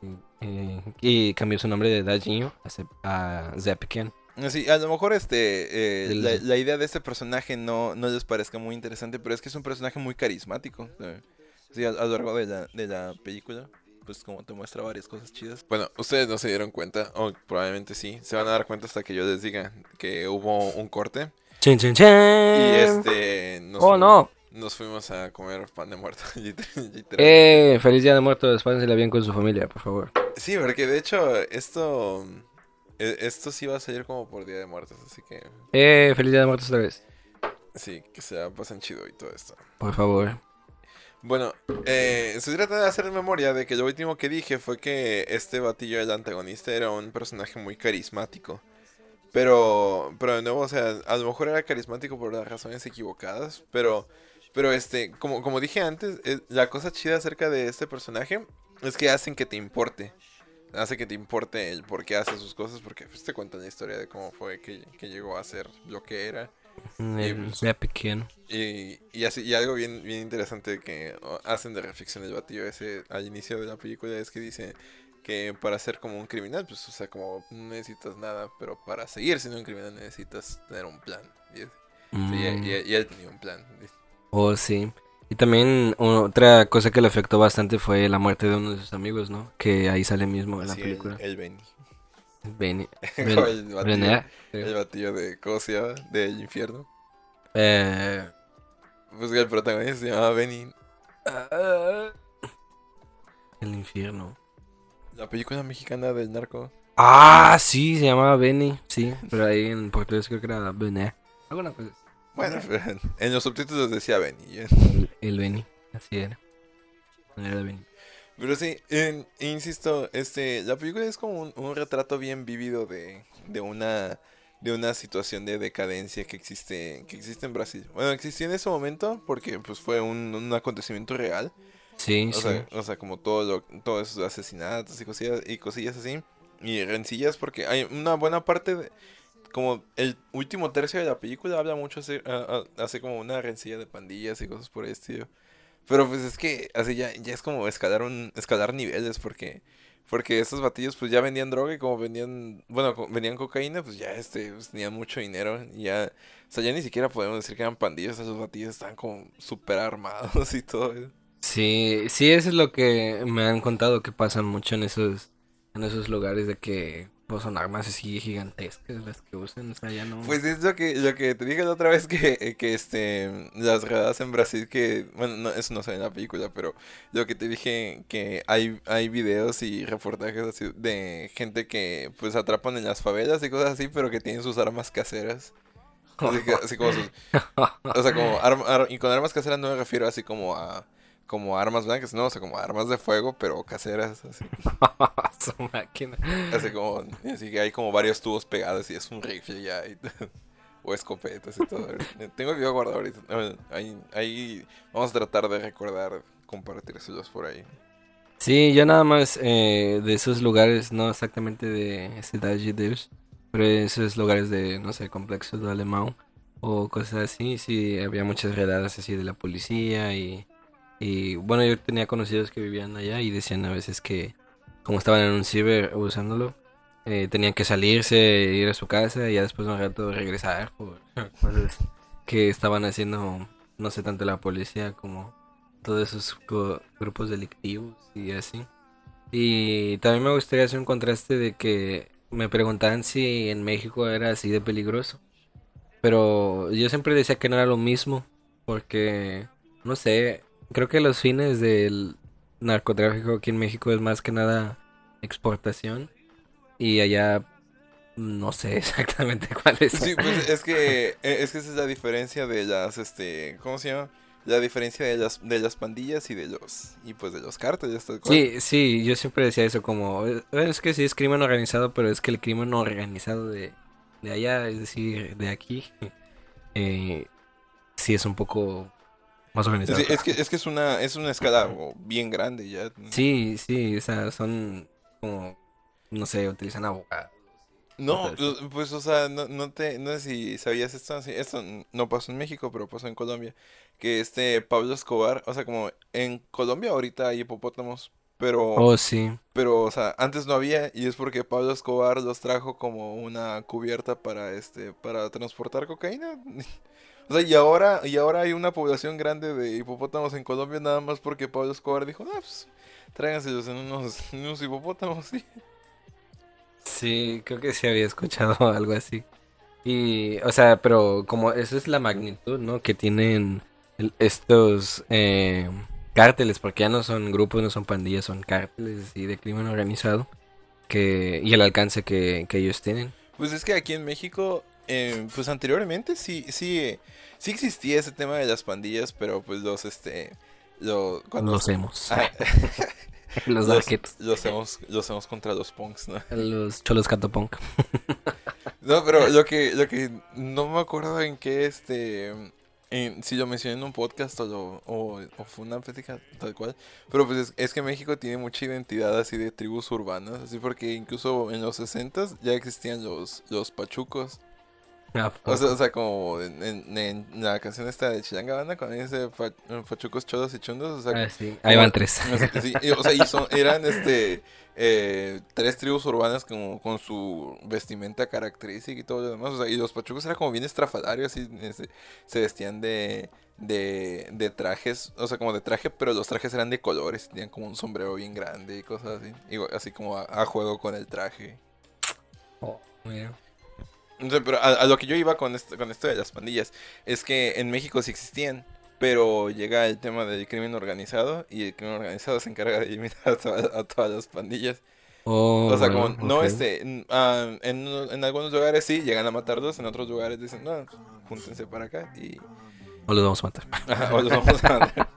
Y, eh, y cambió su nombre de Dajinho a, Zep- a Zepkin. Sí, a lo mejor este eh, la, la idea de este personaje no, no les parezca muy interesante, pero es que es un personaje muy carismático. Sí, a, a lo largo de la, de la película, pues como te muestra varias cosas chidas. Bueno, ustedes no se dieron cuenta, o probablemente sí, se van a dar cuenta hasta que yo les diga que hubo un corte. ¡Chin, chin, chin! Y este... Nos ¡Oh, fuimos- no! Nos fuimos a comer pan de muerto. ¡Eh! Feliz Día de Muertos, pásensela bien con su familia, por favor. Sí, porque de hecho esto... eh, Esto sí va a salir como por Día de Muertos, así que ¡Eh! Feliz Día de Muertos otra vez, sí, que se la pasen chido y todo esto. por favor. Bueno, eh, se trata de hacer memoria de que lo último que dije fue que este batillo, el antagonista, era un personaje muy carismático. Pero, pero de nuevo, o sea, a lo mejor era carismático por las razones equivocadas, pero, pero este, como, como dije antes, eh, la cosa chida acerca de este personaje es que hacen que te importe. Hace que te importe el por qué hace sus cosas, porque pues, te cuentan la historia de cómo fue que, que llegó a ser lo que era. El pues, Zepkin. Y, y, así, y algo bien, bien interesante que hacen de reflexión el batillo ese al inicio de la película es que dice que para ser como un criminal, pues, o sea, como no necesitas nada, pero para seguir siendo un criminal necesitas tener un plan. Y, sí, y- y- él tenía un plan. Oh, sí. Y también otra cosa que le afectó bastante fue la muerte de uno de sus amigos, ¿no? Que ahí sale mismo en la película. El, el Benny. Benny. el, batillo, el batillo de, ¿cómo se llama? Del infierno. Eh, Pues que el protagonista se llamaba Benny. el infierno. La película mexicana del narco. Ah, sí, se llamaba Benny. Sí, pero ahí en portugués creo que era Bené. Alguna cosa. Bueno, en los subtítulos decía Benny. ¿eh? El, el Benny. Así era. No era Benny. Pero sí, en- insisto, este, la película es como un, un retrato bien vívido de, de una de una situación de decadencia que existe que existe en Brasil. Bueno, existía en ese momento porque pues fue un, un acontecimiento real, Sí, o sí. sea, o sea, como todo lo, todos esos asesinatos y cosillas y cosillas así y rencillas porque hay una buena parte de como el último tercio de la película habla mucho a- hace como una rencilla de pandillas y cosas por el estilo. Pero pues es que así ya, ya es como escalar un, escalar niveles porque porque estos batillos pues ya vendían droga y como vendían, bueno, co- vendían cocaína, pues ya este pues, tenían mucho dinero y ya, o sea, ya ni siquiera podemos decir que eran pandillas, esos batillos estaban como súper armados y todo eso. Sí, sí, eso es lo que me han contado que pasa mucho en esos, en esos lugares de que pues, son armas así gigantescas las que usan, o sea, ya no... Pues es lo que, lo que te dije la otra vez que, que este, las redadas en Brasil que, bueno, no, eso no se ve en la película, pero lo que te dije que hay, hay videos y reportajes así de gente que pues atrapan en las favelas y cosas así, pero que tienen sus armas caseras. Así, que- así como sus, o sea, como ar- y con armas caseras no me refiero así como a como armas blancas, no, o sea, como armas de fuego, pero caseras, así, Su máquina. así como, así que hay como varios tubos pegados y es un rifle ya, y- o escopetas y todo. Tengo el video guardado ahorita, ahí, ahí vamos a tratar de recordar, compartírselos por ahí. Sí, yo nada más eh, de esos lugares, no exactamente de Cidade de Deus, pero de esos lugares de, no sé, complexos de Alemão o cosas así, sí, había muchas redadas así de la policía y, y bueno, yo tenía conocidos que vivían allá y decían a veces que como estaban en un ciber usándolo, eh, tenían que salirse, ir a su casa y ya después de un rato regresar por cosas que estaban haciendo, no sé, tanto la policía como todos esos gru- grupos delictivos y así. Y también me gustaría hacer un contraste de que me preguntaban si en México era así de peligroso. Pero yo siempre decía que no era lo mismo, porque, no sé, creo que los fines del narcotráfico aquí en México es más que nada exportación. Y allá no sé exactamente cuál es. Sí, pues es que, eh, es que esa es la diferencia de las, este, ¿cómo se llama? La diferencia de las, de las pandillas y de los, y pues de los cárteles. Sí, sí, yo siempre decía eso como, eh, es que sí es crimen organizado, pero es que el crimen organizado de, de allá, es decir, de aquí, eh, sí es un poco más organizado. Sí, es que es que es una es una escala bien grande ya. Sí, sí, o sea, son como, no sé, utilizan abogados. No, pues o sea, no, no te no sé si sabías esto, esto no pasó en México, pero pasó en Colombia, que este Pablo Escobar, o sea, como en Colombia ahorita hay hipopótamos, pero Oh, sí. pero o sea, antes no había y es porque Pablo Escobar los trajo como una cubierta para este para transportar cocaína. O sea, y ahora y ahora hay una población grande de hipopótamos en Colombia nada más porque Pablo Escobar dijo, "Ah, pues tráiganselos en unos en unos hipopótamos." sí". Sí, creo que sí había escuchado algo así. Y, o sea, pero como esa es la magnitud, ¿no? Que tienen estos eh, cárteles, porque ya no son grupos, no son pandillas, son cárteles así de crimen organizado. Que, y el alcance que, que ellos tienen. Pues es que aquí en México, eh, pues anteriormente sí, sí, sí existía ese tema de las pandillas, pero pues los, este, lo, cuando... Los hemos. Ah, los darketos. los hemos, los hemos contra los punks, ¿no? Los cholos catopunk. No, pero lo que, lo que no me acuerdo en qué, este, en- si lo mencioné en un podcast o, lo- o, o fue una plática tal cual, pero pues es, es que México tiene mucha identidad así de tribus urbanas, así porque incluso en los 60 ya existían los, los pachucos. Ah, O sea, o sea, como en, en- en la canción esta de Chilangabana, cuando dice pa- pachucos, cholos y chundos, o sea, ah, sí. Ahí van tres. Sí, o sea, y son, eran este eh, tres tribus urbanas como con su vestimenta característica y todo lo demás. O sea, y los pachucos eran como bien estrafalarios y este, se vestían de, de, de trajes, o sea, como de traje, pero los trajes eran de colores, tenían como un sombrero bien grande y cosas así. Así como a, a juego con el traje. Oh, mira. Pero a, a lo que yo iba con esto, con esto de las pandillas es que en México sí existían, pero llega el tema del crimen organizado y el crimen organizado se encarga de eliminar a, toda- a todas las pandillas. Oh, O sea, como no este, en, ah, en, en algunos lugares sí llegan a matarlos, en otros lugares dicen, no, júntense para acá y O los vamos a matar. Ajá, o los vamos a matar.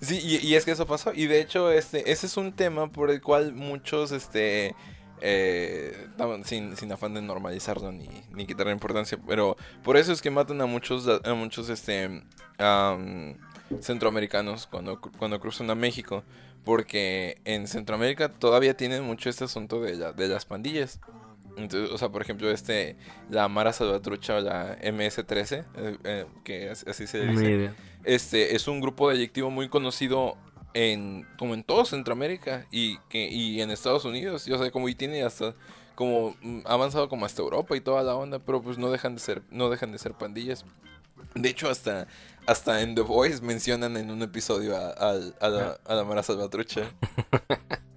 Sí, y, y es que eso pasó. Y de hecho, este, ese es un tema por el cual muchos, este, eh, sin, sin afán de normalizarlo ni, ni quitarle importancia, pero por eso es que matan a muchos, a muchos, este, am, centroamericanos cuando, cuando cruzan a México. Porque en Centroamérica todavía tienen mucho este asunto de, la- de las pandillas. Entonces, o sea, por ejemplo, este, la Mara Salvatrucha o la MS-13, eh, eh, que as- así se dice, este, es un grupo delictivo muy conocido en, como en todo Centroamérica y, que, y en Estados Unidos, y, o sea, como y tiene hasta, como, mm, avanzado como hasta Europa y toda la onda, pero pues no dejan de ser, no dejan de ser pandillas. De hecho, hasta, hasta en The Voice mencionan en un episodio a, a, a la, a la Mara Salvatrucha.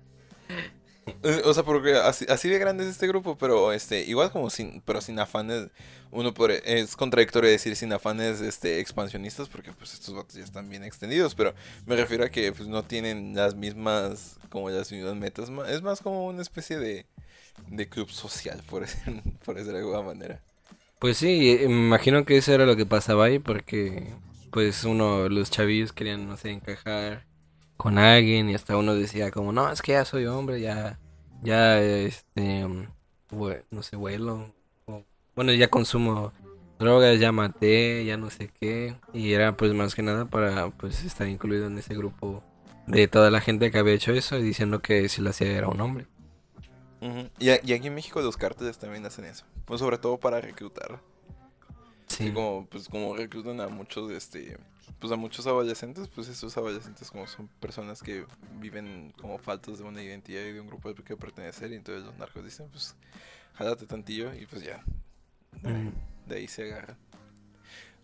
Eh, O sea, porque así, de grande es este grupo, pero este, igual como sin, pero sin afanes, uno podría- es contradictorio decir sin afanes este expansionistas, porque pues estos vatos ya están bien extendidos, pero me refiero a que pues no tienen las mismas, como las mismas metas, es más como una especie de, de club social, por decir, por decir de alguna manera. Pues sí, imagino que eso era lo que pasaba ahí porque pues uno, los chavillos querían, no sé, encajar con alguien y hasta uno decía como, no, es que ya soy hombre, ya, ya, este, no sé, vuelo, o- bueno, ya consumo drogas, ya maté, ya no sé qué, y era pues más que nada para pues estar incluido en ese grupo de toda la gente que había hecho eso y diciendo que si lo hacía era un hombre. Y, aquí en México los cárteles también hacen eso, pues sobre todo para reclutar. Sí. Y como, pues, como reclutan a muchos, este, pues a muchos adolescentes, pues esos adolescentes como son personas que viven como faltos de una identidad y de un grupo al que pertenecer, y entonces los narcos dicen, pues, jálate tantillo, y pues ya, Mm. de ahí se agarran.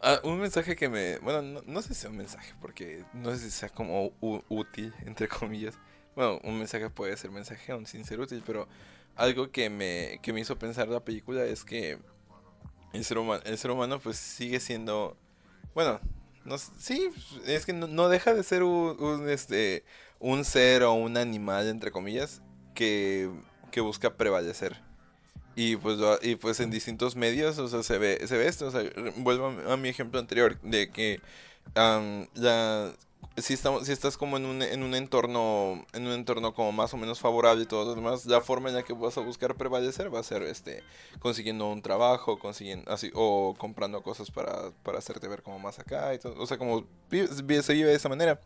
Ah, un mensaje que me, bueno, no, no sé si sea un mensaje, porque no sé si sea como útil, entre comillas. Bueno, un mensaje puede ser mensaje, aún sin ser útil, pero algo que me, que me hizo pensar la película es que el ser humano, el ser humano pues sigue siendo, bueno, no, sí, es que no, deja de ser un, este, un ser o un animal, entre comillas, que, que busca prevalecer. Y pues, y pues en distintos medios, o sea, se ve, se ve esto, o sea, vuelvo a, mi ejemplo anterior, de que la, si, estamos, si estás como en un, en un entorno, en un entorno como más o menos favorable y todo lo demás, la forma en la que vas a buscar prevalecer va a ser este consiguiendo un trabajo, consiguiendo así, o comprando cosas para, para hacerte ver como más acá y todo. O sea, como vi- vi- se vive de esa manera.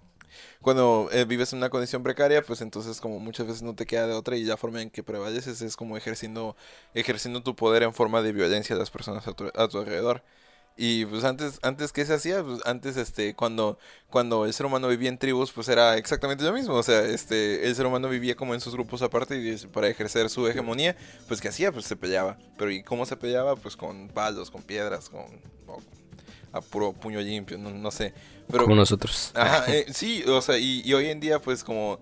Cuando eh, vives en una condición precaria, pues entonces como muchas veces no te queda de otra y la forma en que prevaleces es como ejerciendo, ejerciendo tu poder en forma de violencia a las personas a tu, a tu alrededor. Y pues antes, antes ¿qué se hacía? Pues antes, este, cuando, cuando el ser humano vivía en tribus, pues era exactamente lo mismo. O sea, este, el ser humano vivía como en sus grupos aparte y para ejercer su hegemonía, pues ¿qué hacía? Pues se peleaba. Pero ¿y cómo se peleaba? Pues con palos, con piedras, con, a puro puño limpio, no, no sé. Pero, Como nosotros. Ajá, eh, sí, o sea, y, y hoy en día pues como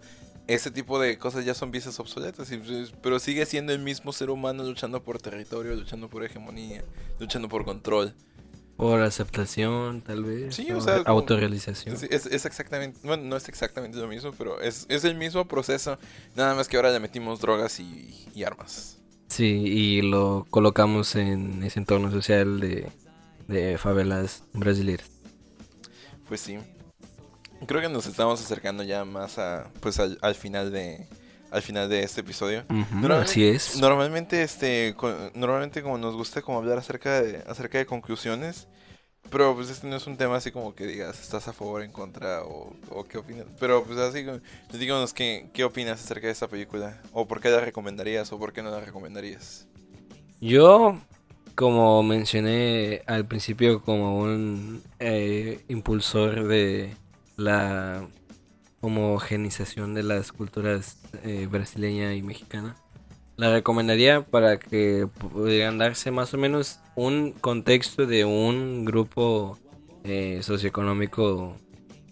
ese tipo de cosas ya son vicios obsoletas, pues, pero sigue siendo el mismo ser humano luchando por territorio, luchando por hegemonía, luchando por control. Por aceptación, tal vez. Sí, o o sea, autorrealización. Es, es- es exactamente, bueno, no es exactamente lo mismo, pero es, es el mismo proceso, nada más que ahora le metimos drogas y, y armas. Sí, y lo colocamos en ese entorno social de, de favelas brasileñas. Pues sí. Creo que nos estamos acercando ya más a, pues al, al final de, al final de este episodio. Así es. Normalmente, este, normalmente como nos gusta como hablar acerca de, acerca de conclusiones, pero pues este no es un tema así como que digas, estás a favor, en contra, o, o qué opinas. Pero pues así, como- díganos qué, qué opinas acerca de esta película, o por qué la recomendarías, o por qué no la recomendarías. Yo, como mencioné al principio, como un eh, impulsor de la homogenización de las culturas eh, brasileña y mexicana, la recomendaría para que pudieran darse más o menos un contexto de un grupo eh, socioeconómico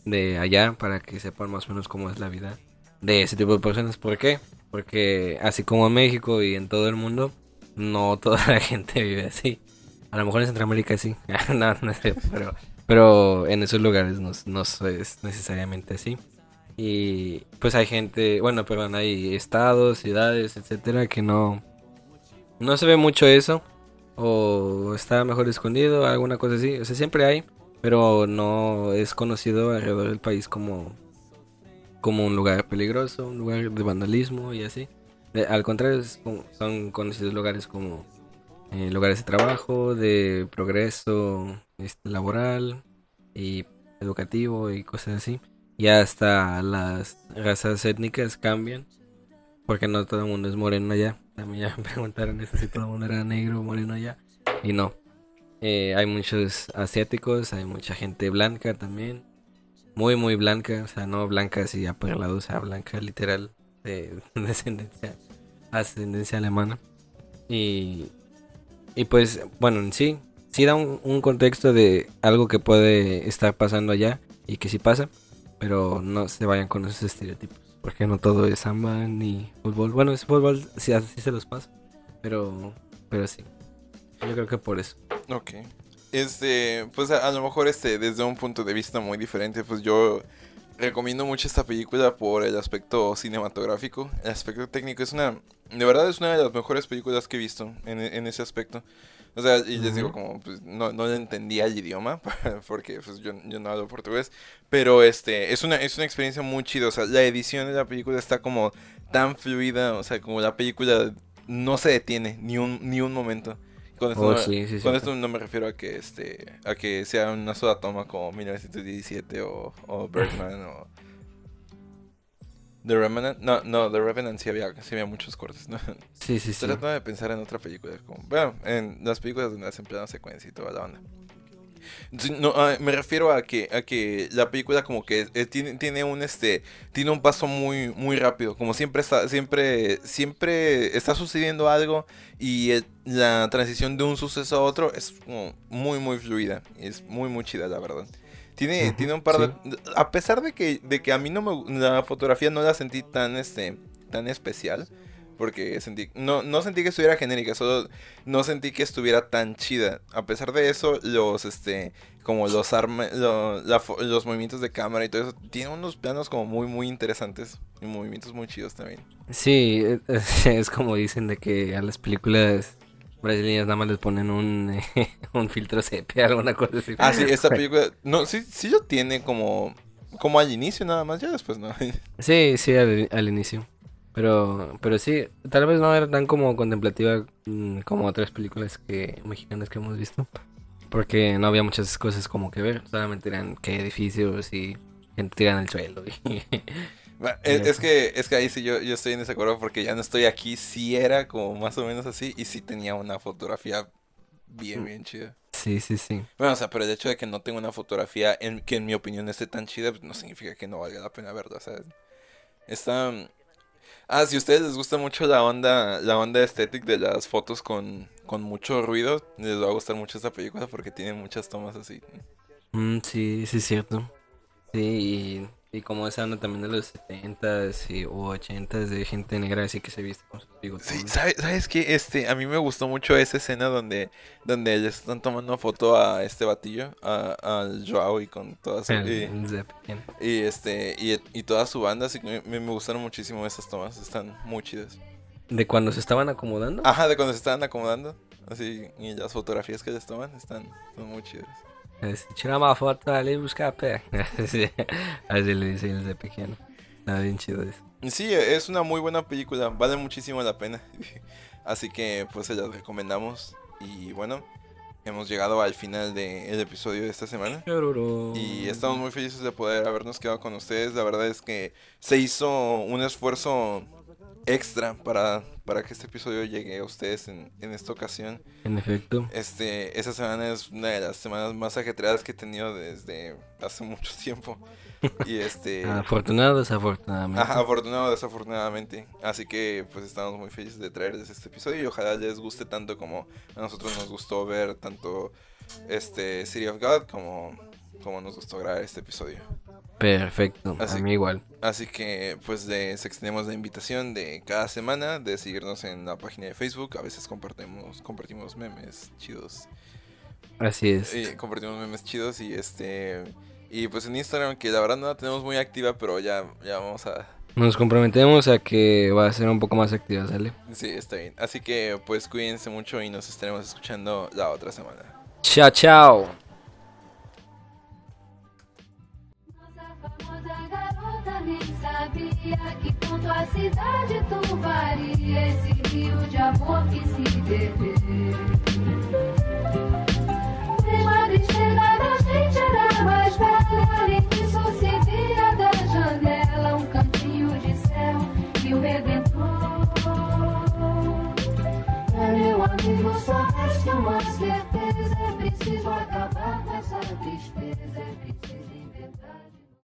de allá, para que sepan más o menos cómo es la vida de ese tipo de personas. ¿Por qué? Porque así como en México y en todo el mundo, no toda la gente vive así. A lo mejor en Centroamérica sí. pero, en esos lugares no es necesariamente así. Y pues hay gente, bueno, perdón, hay estados, ciudades, etcétera, que no, no se ve mucho eso. O está mejor escondido, alguna cosa así. O sea, siempre hay, pero no es conocido alrededor del país como, como un lugar peligroso, un lugar de vandalismo y así. De- al contrario, son conocidos lugares como eh, lugares de trabajo, de progreso este, laboral y educativo y cosas así. Y hasta las razas étnicas cambian, porque no todo el mundo es moreno allá. También ya me preguntaron eso, si todo el mundo era negro o moreno allá. Y no. Eh, hay muchos asiáticos, hay mucha gente blanca también. Muy, muy blanca, o sea, no blanca así aperlada, o sea, blanca literal de descendencia, ascendencia alemana. Y, y pues, bueno, en sí, sí da un, un contexto de algo que puede estar pasando allá y que sí pasa, pero no se vayan con esos estereotipos. Porque no todo es samba ni fútbol. Bueno, es fútbol, sí, así se los pasa. Pero, pero sí. Yo creo que por eso. Ok. Este, pues a, a lo mejor este, desde un punto de vista muy diferente, pues yo recomiendo mucho esta película por el aspecto cinematográfico. El aspecto técnico es una, de verdad es una de las mejores películas que he visto en, en ese aspecto. O sea, y les digo como, pues, no, no entendía el idioma, porque pues yo, yo no hablo portugués, pero este, es una, es una experiencia muy chida, o sea, la edición de la película está como tan fluida, o sea, como la película no se detiene ni un, ni un momento. Con esto, Oh, no, sí, sí, con sí. esto no me refiero a que este a que sea una sola toma como 1917 o, o Birdman o The Revenant. No, no, The Revenant sí había, sí había muchos cortes, ¿no? Sí, sí, sí. Estoy tratando de pensar en otra película. Como, bueno, en las películas donde hacen plano secuencia y toda la onda. Sí, No, ah, me refiero a que, a que la película como que eh, tiene, tiene un este tiene un paso muy muy rápido como siempre está siempre siempre está sucediendo algo y el- la transición de un suceso a otro es como muy muy fluida y es muy muy chida la verdad tiene, tiene un par de a pesar de que de que a mí no me la fotografía no la sentí tan este tan especial porque sentí no no sentí que estuviera genérica solo no sentí que estuviera tan chida. A pesar de eso, los, este, como los arma, lo- los movimientos de cámara y todo eso, tiene unos planos como muy, muy interesantes y movimientos muy chidos también. Sí, es, es como dicen de que a las películas brasileñas nada más les ponen un, un filtro sepia, alguna cosa así. Ah, sí, esta película, no, sí, sí lo tiene como, como al inicio nada más, ya después no. Sí, sí, al, al inicio. Pero, pero sí, tal vez no era tan como contemplativa mm, como otras películas que mexicanas que hemos visto. Porque no había muchas cosas como que ver. Solamente eran que edificios y gente tirada en el suelo. y- Es, es que, es que ahí sí yo, yo estoy en desacuerdo porque ya no estoy aquí, sí era como más o menos así y sí tenía una fotografía bien, bien chida. sí, sí, sí. Bueno, o sea, pero el hecho de que no tenga una fotografía en, que en mi opinión esté tan chida, pues no significa que no valga la pena verla, o sea, está... Ah, si a ustedes les gusta mucho la onda, la onda estética de las fotos con, con mucho ruido, les va a gustar mucho esta película porque tiene muchas tomas así. Mm, sí, sí es cierto. Sí, y, y como esa onda también de los 70s y, o 80s de gente negra así que se viste con sus bigotes. Sí, ¿sabes, ¿sabes qué? Este, a mí me gustó mucho esa escena donde, donde le están tomando foto a este batillo, a, Joao y con toda su... El- y- el Zeppelin. Y este, y, y toda su banda, así que me, me gustaron muchísimo esas tomas, están muy chidas. De cuando se estaban acomodando. Ajá, de cuando se estaban acomodando, así, y las fotografías que les toman están, están muy chidas. Es, Tira una foto ali buscar pé. Sí, Así le dicen el de pequeño. Está bien chido eso. Sí, es una muy buena película, vale muchísimo la pena. Así que pues se las recomendamos. Y bueno, hemos llegado al final del episodio de esta semana. Y estamos muy felices de poder habernos quedado con ustedes. La verdad es que se hizo un esfuerzo extra para, para que este episodio llegue a ustedes en, en esta ocasión. En efecto. Este, esa semana es una de las semanas más ajetreadas que he tenido desde hace mucho tiempo. Y este, Afortunado, desafortunadamente. ajá, afortunado desafortunadamente. Así que pues estamos muy felices de traerles este episodio y ojalá les guste tanto como a nosotros nos gustó ver tanto este City of God como, como nos gustó grabar este episodio. Perfecto. Así- A mí igual. Así que pues les extendemos la invitación de cada semana de seguirnos en la página de Facebook. A veces compartimos, compartimos memes chidos. Así es. Y compartimos memes chidos y este y pues en Instagram que la verdad no la tenemos muy activa, pero ya, ya vamos a Nos comprometemos a que va a ser un poco más activa, ¿sale? sí, está bien. Así que pues cuídense mucho y nos estaremos escuchando la otra semana. Chao, chao. Que ponto a cidade tu varia esse rio de amor que se bebeu. Prima estrela da gente era mais bela, além disso se via da janela um cantinho de céu e o Redentor. É, meu amigo, só resta uma certeza, é preciso acabar com essa tristeza, é preciso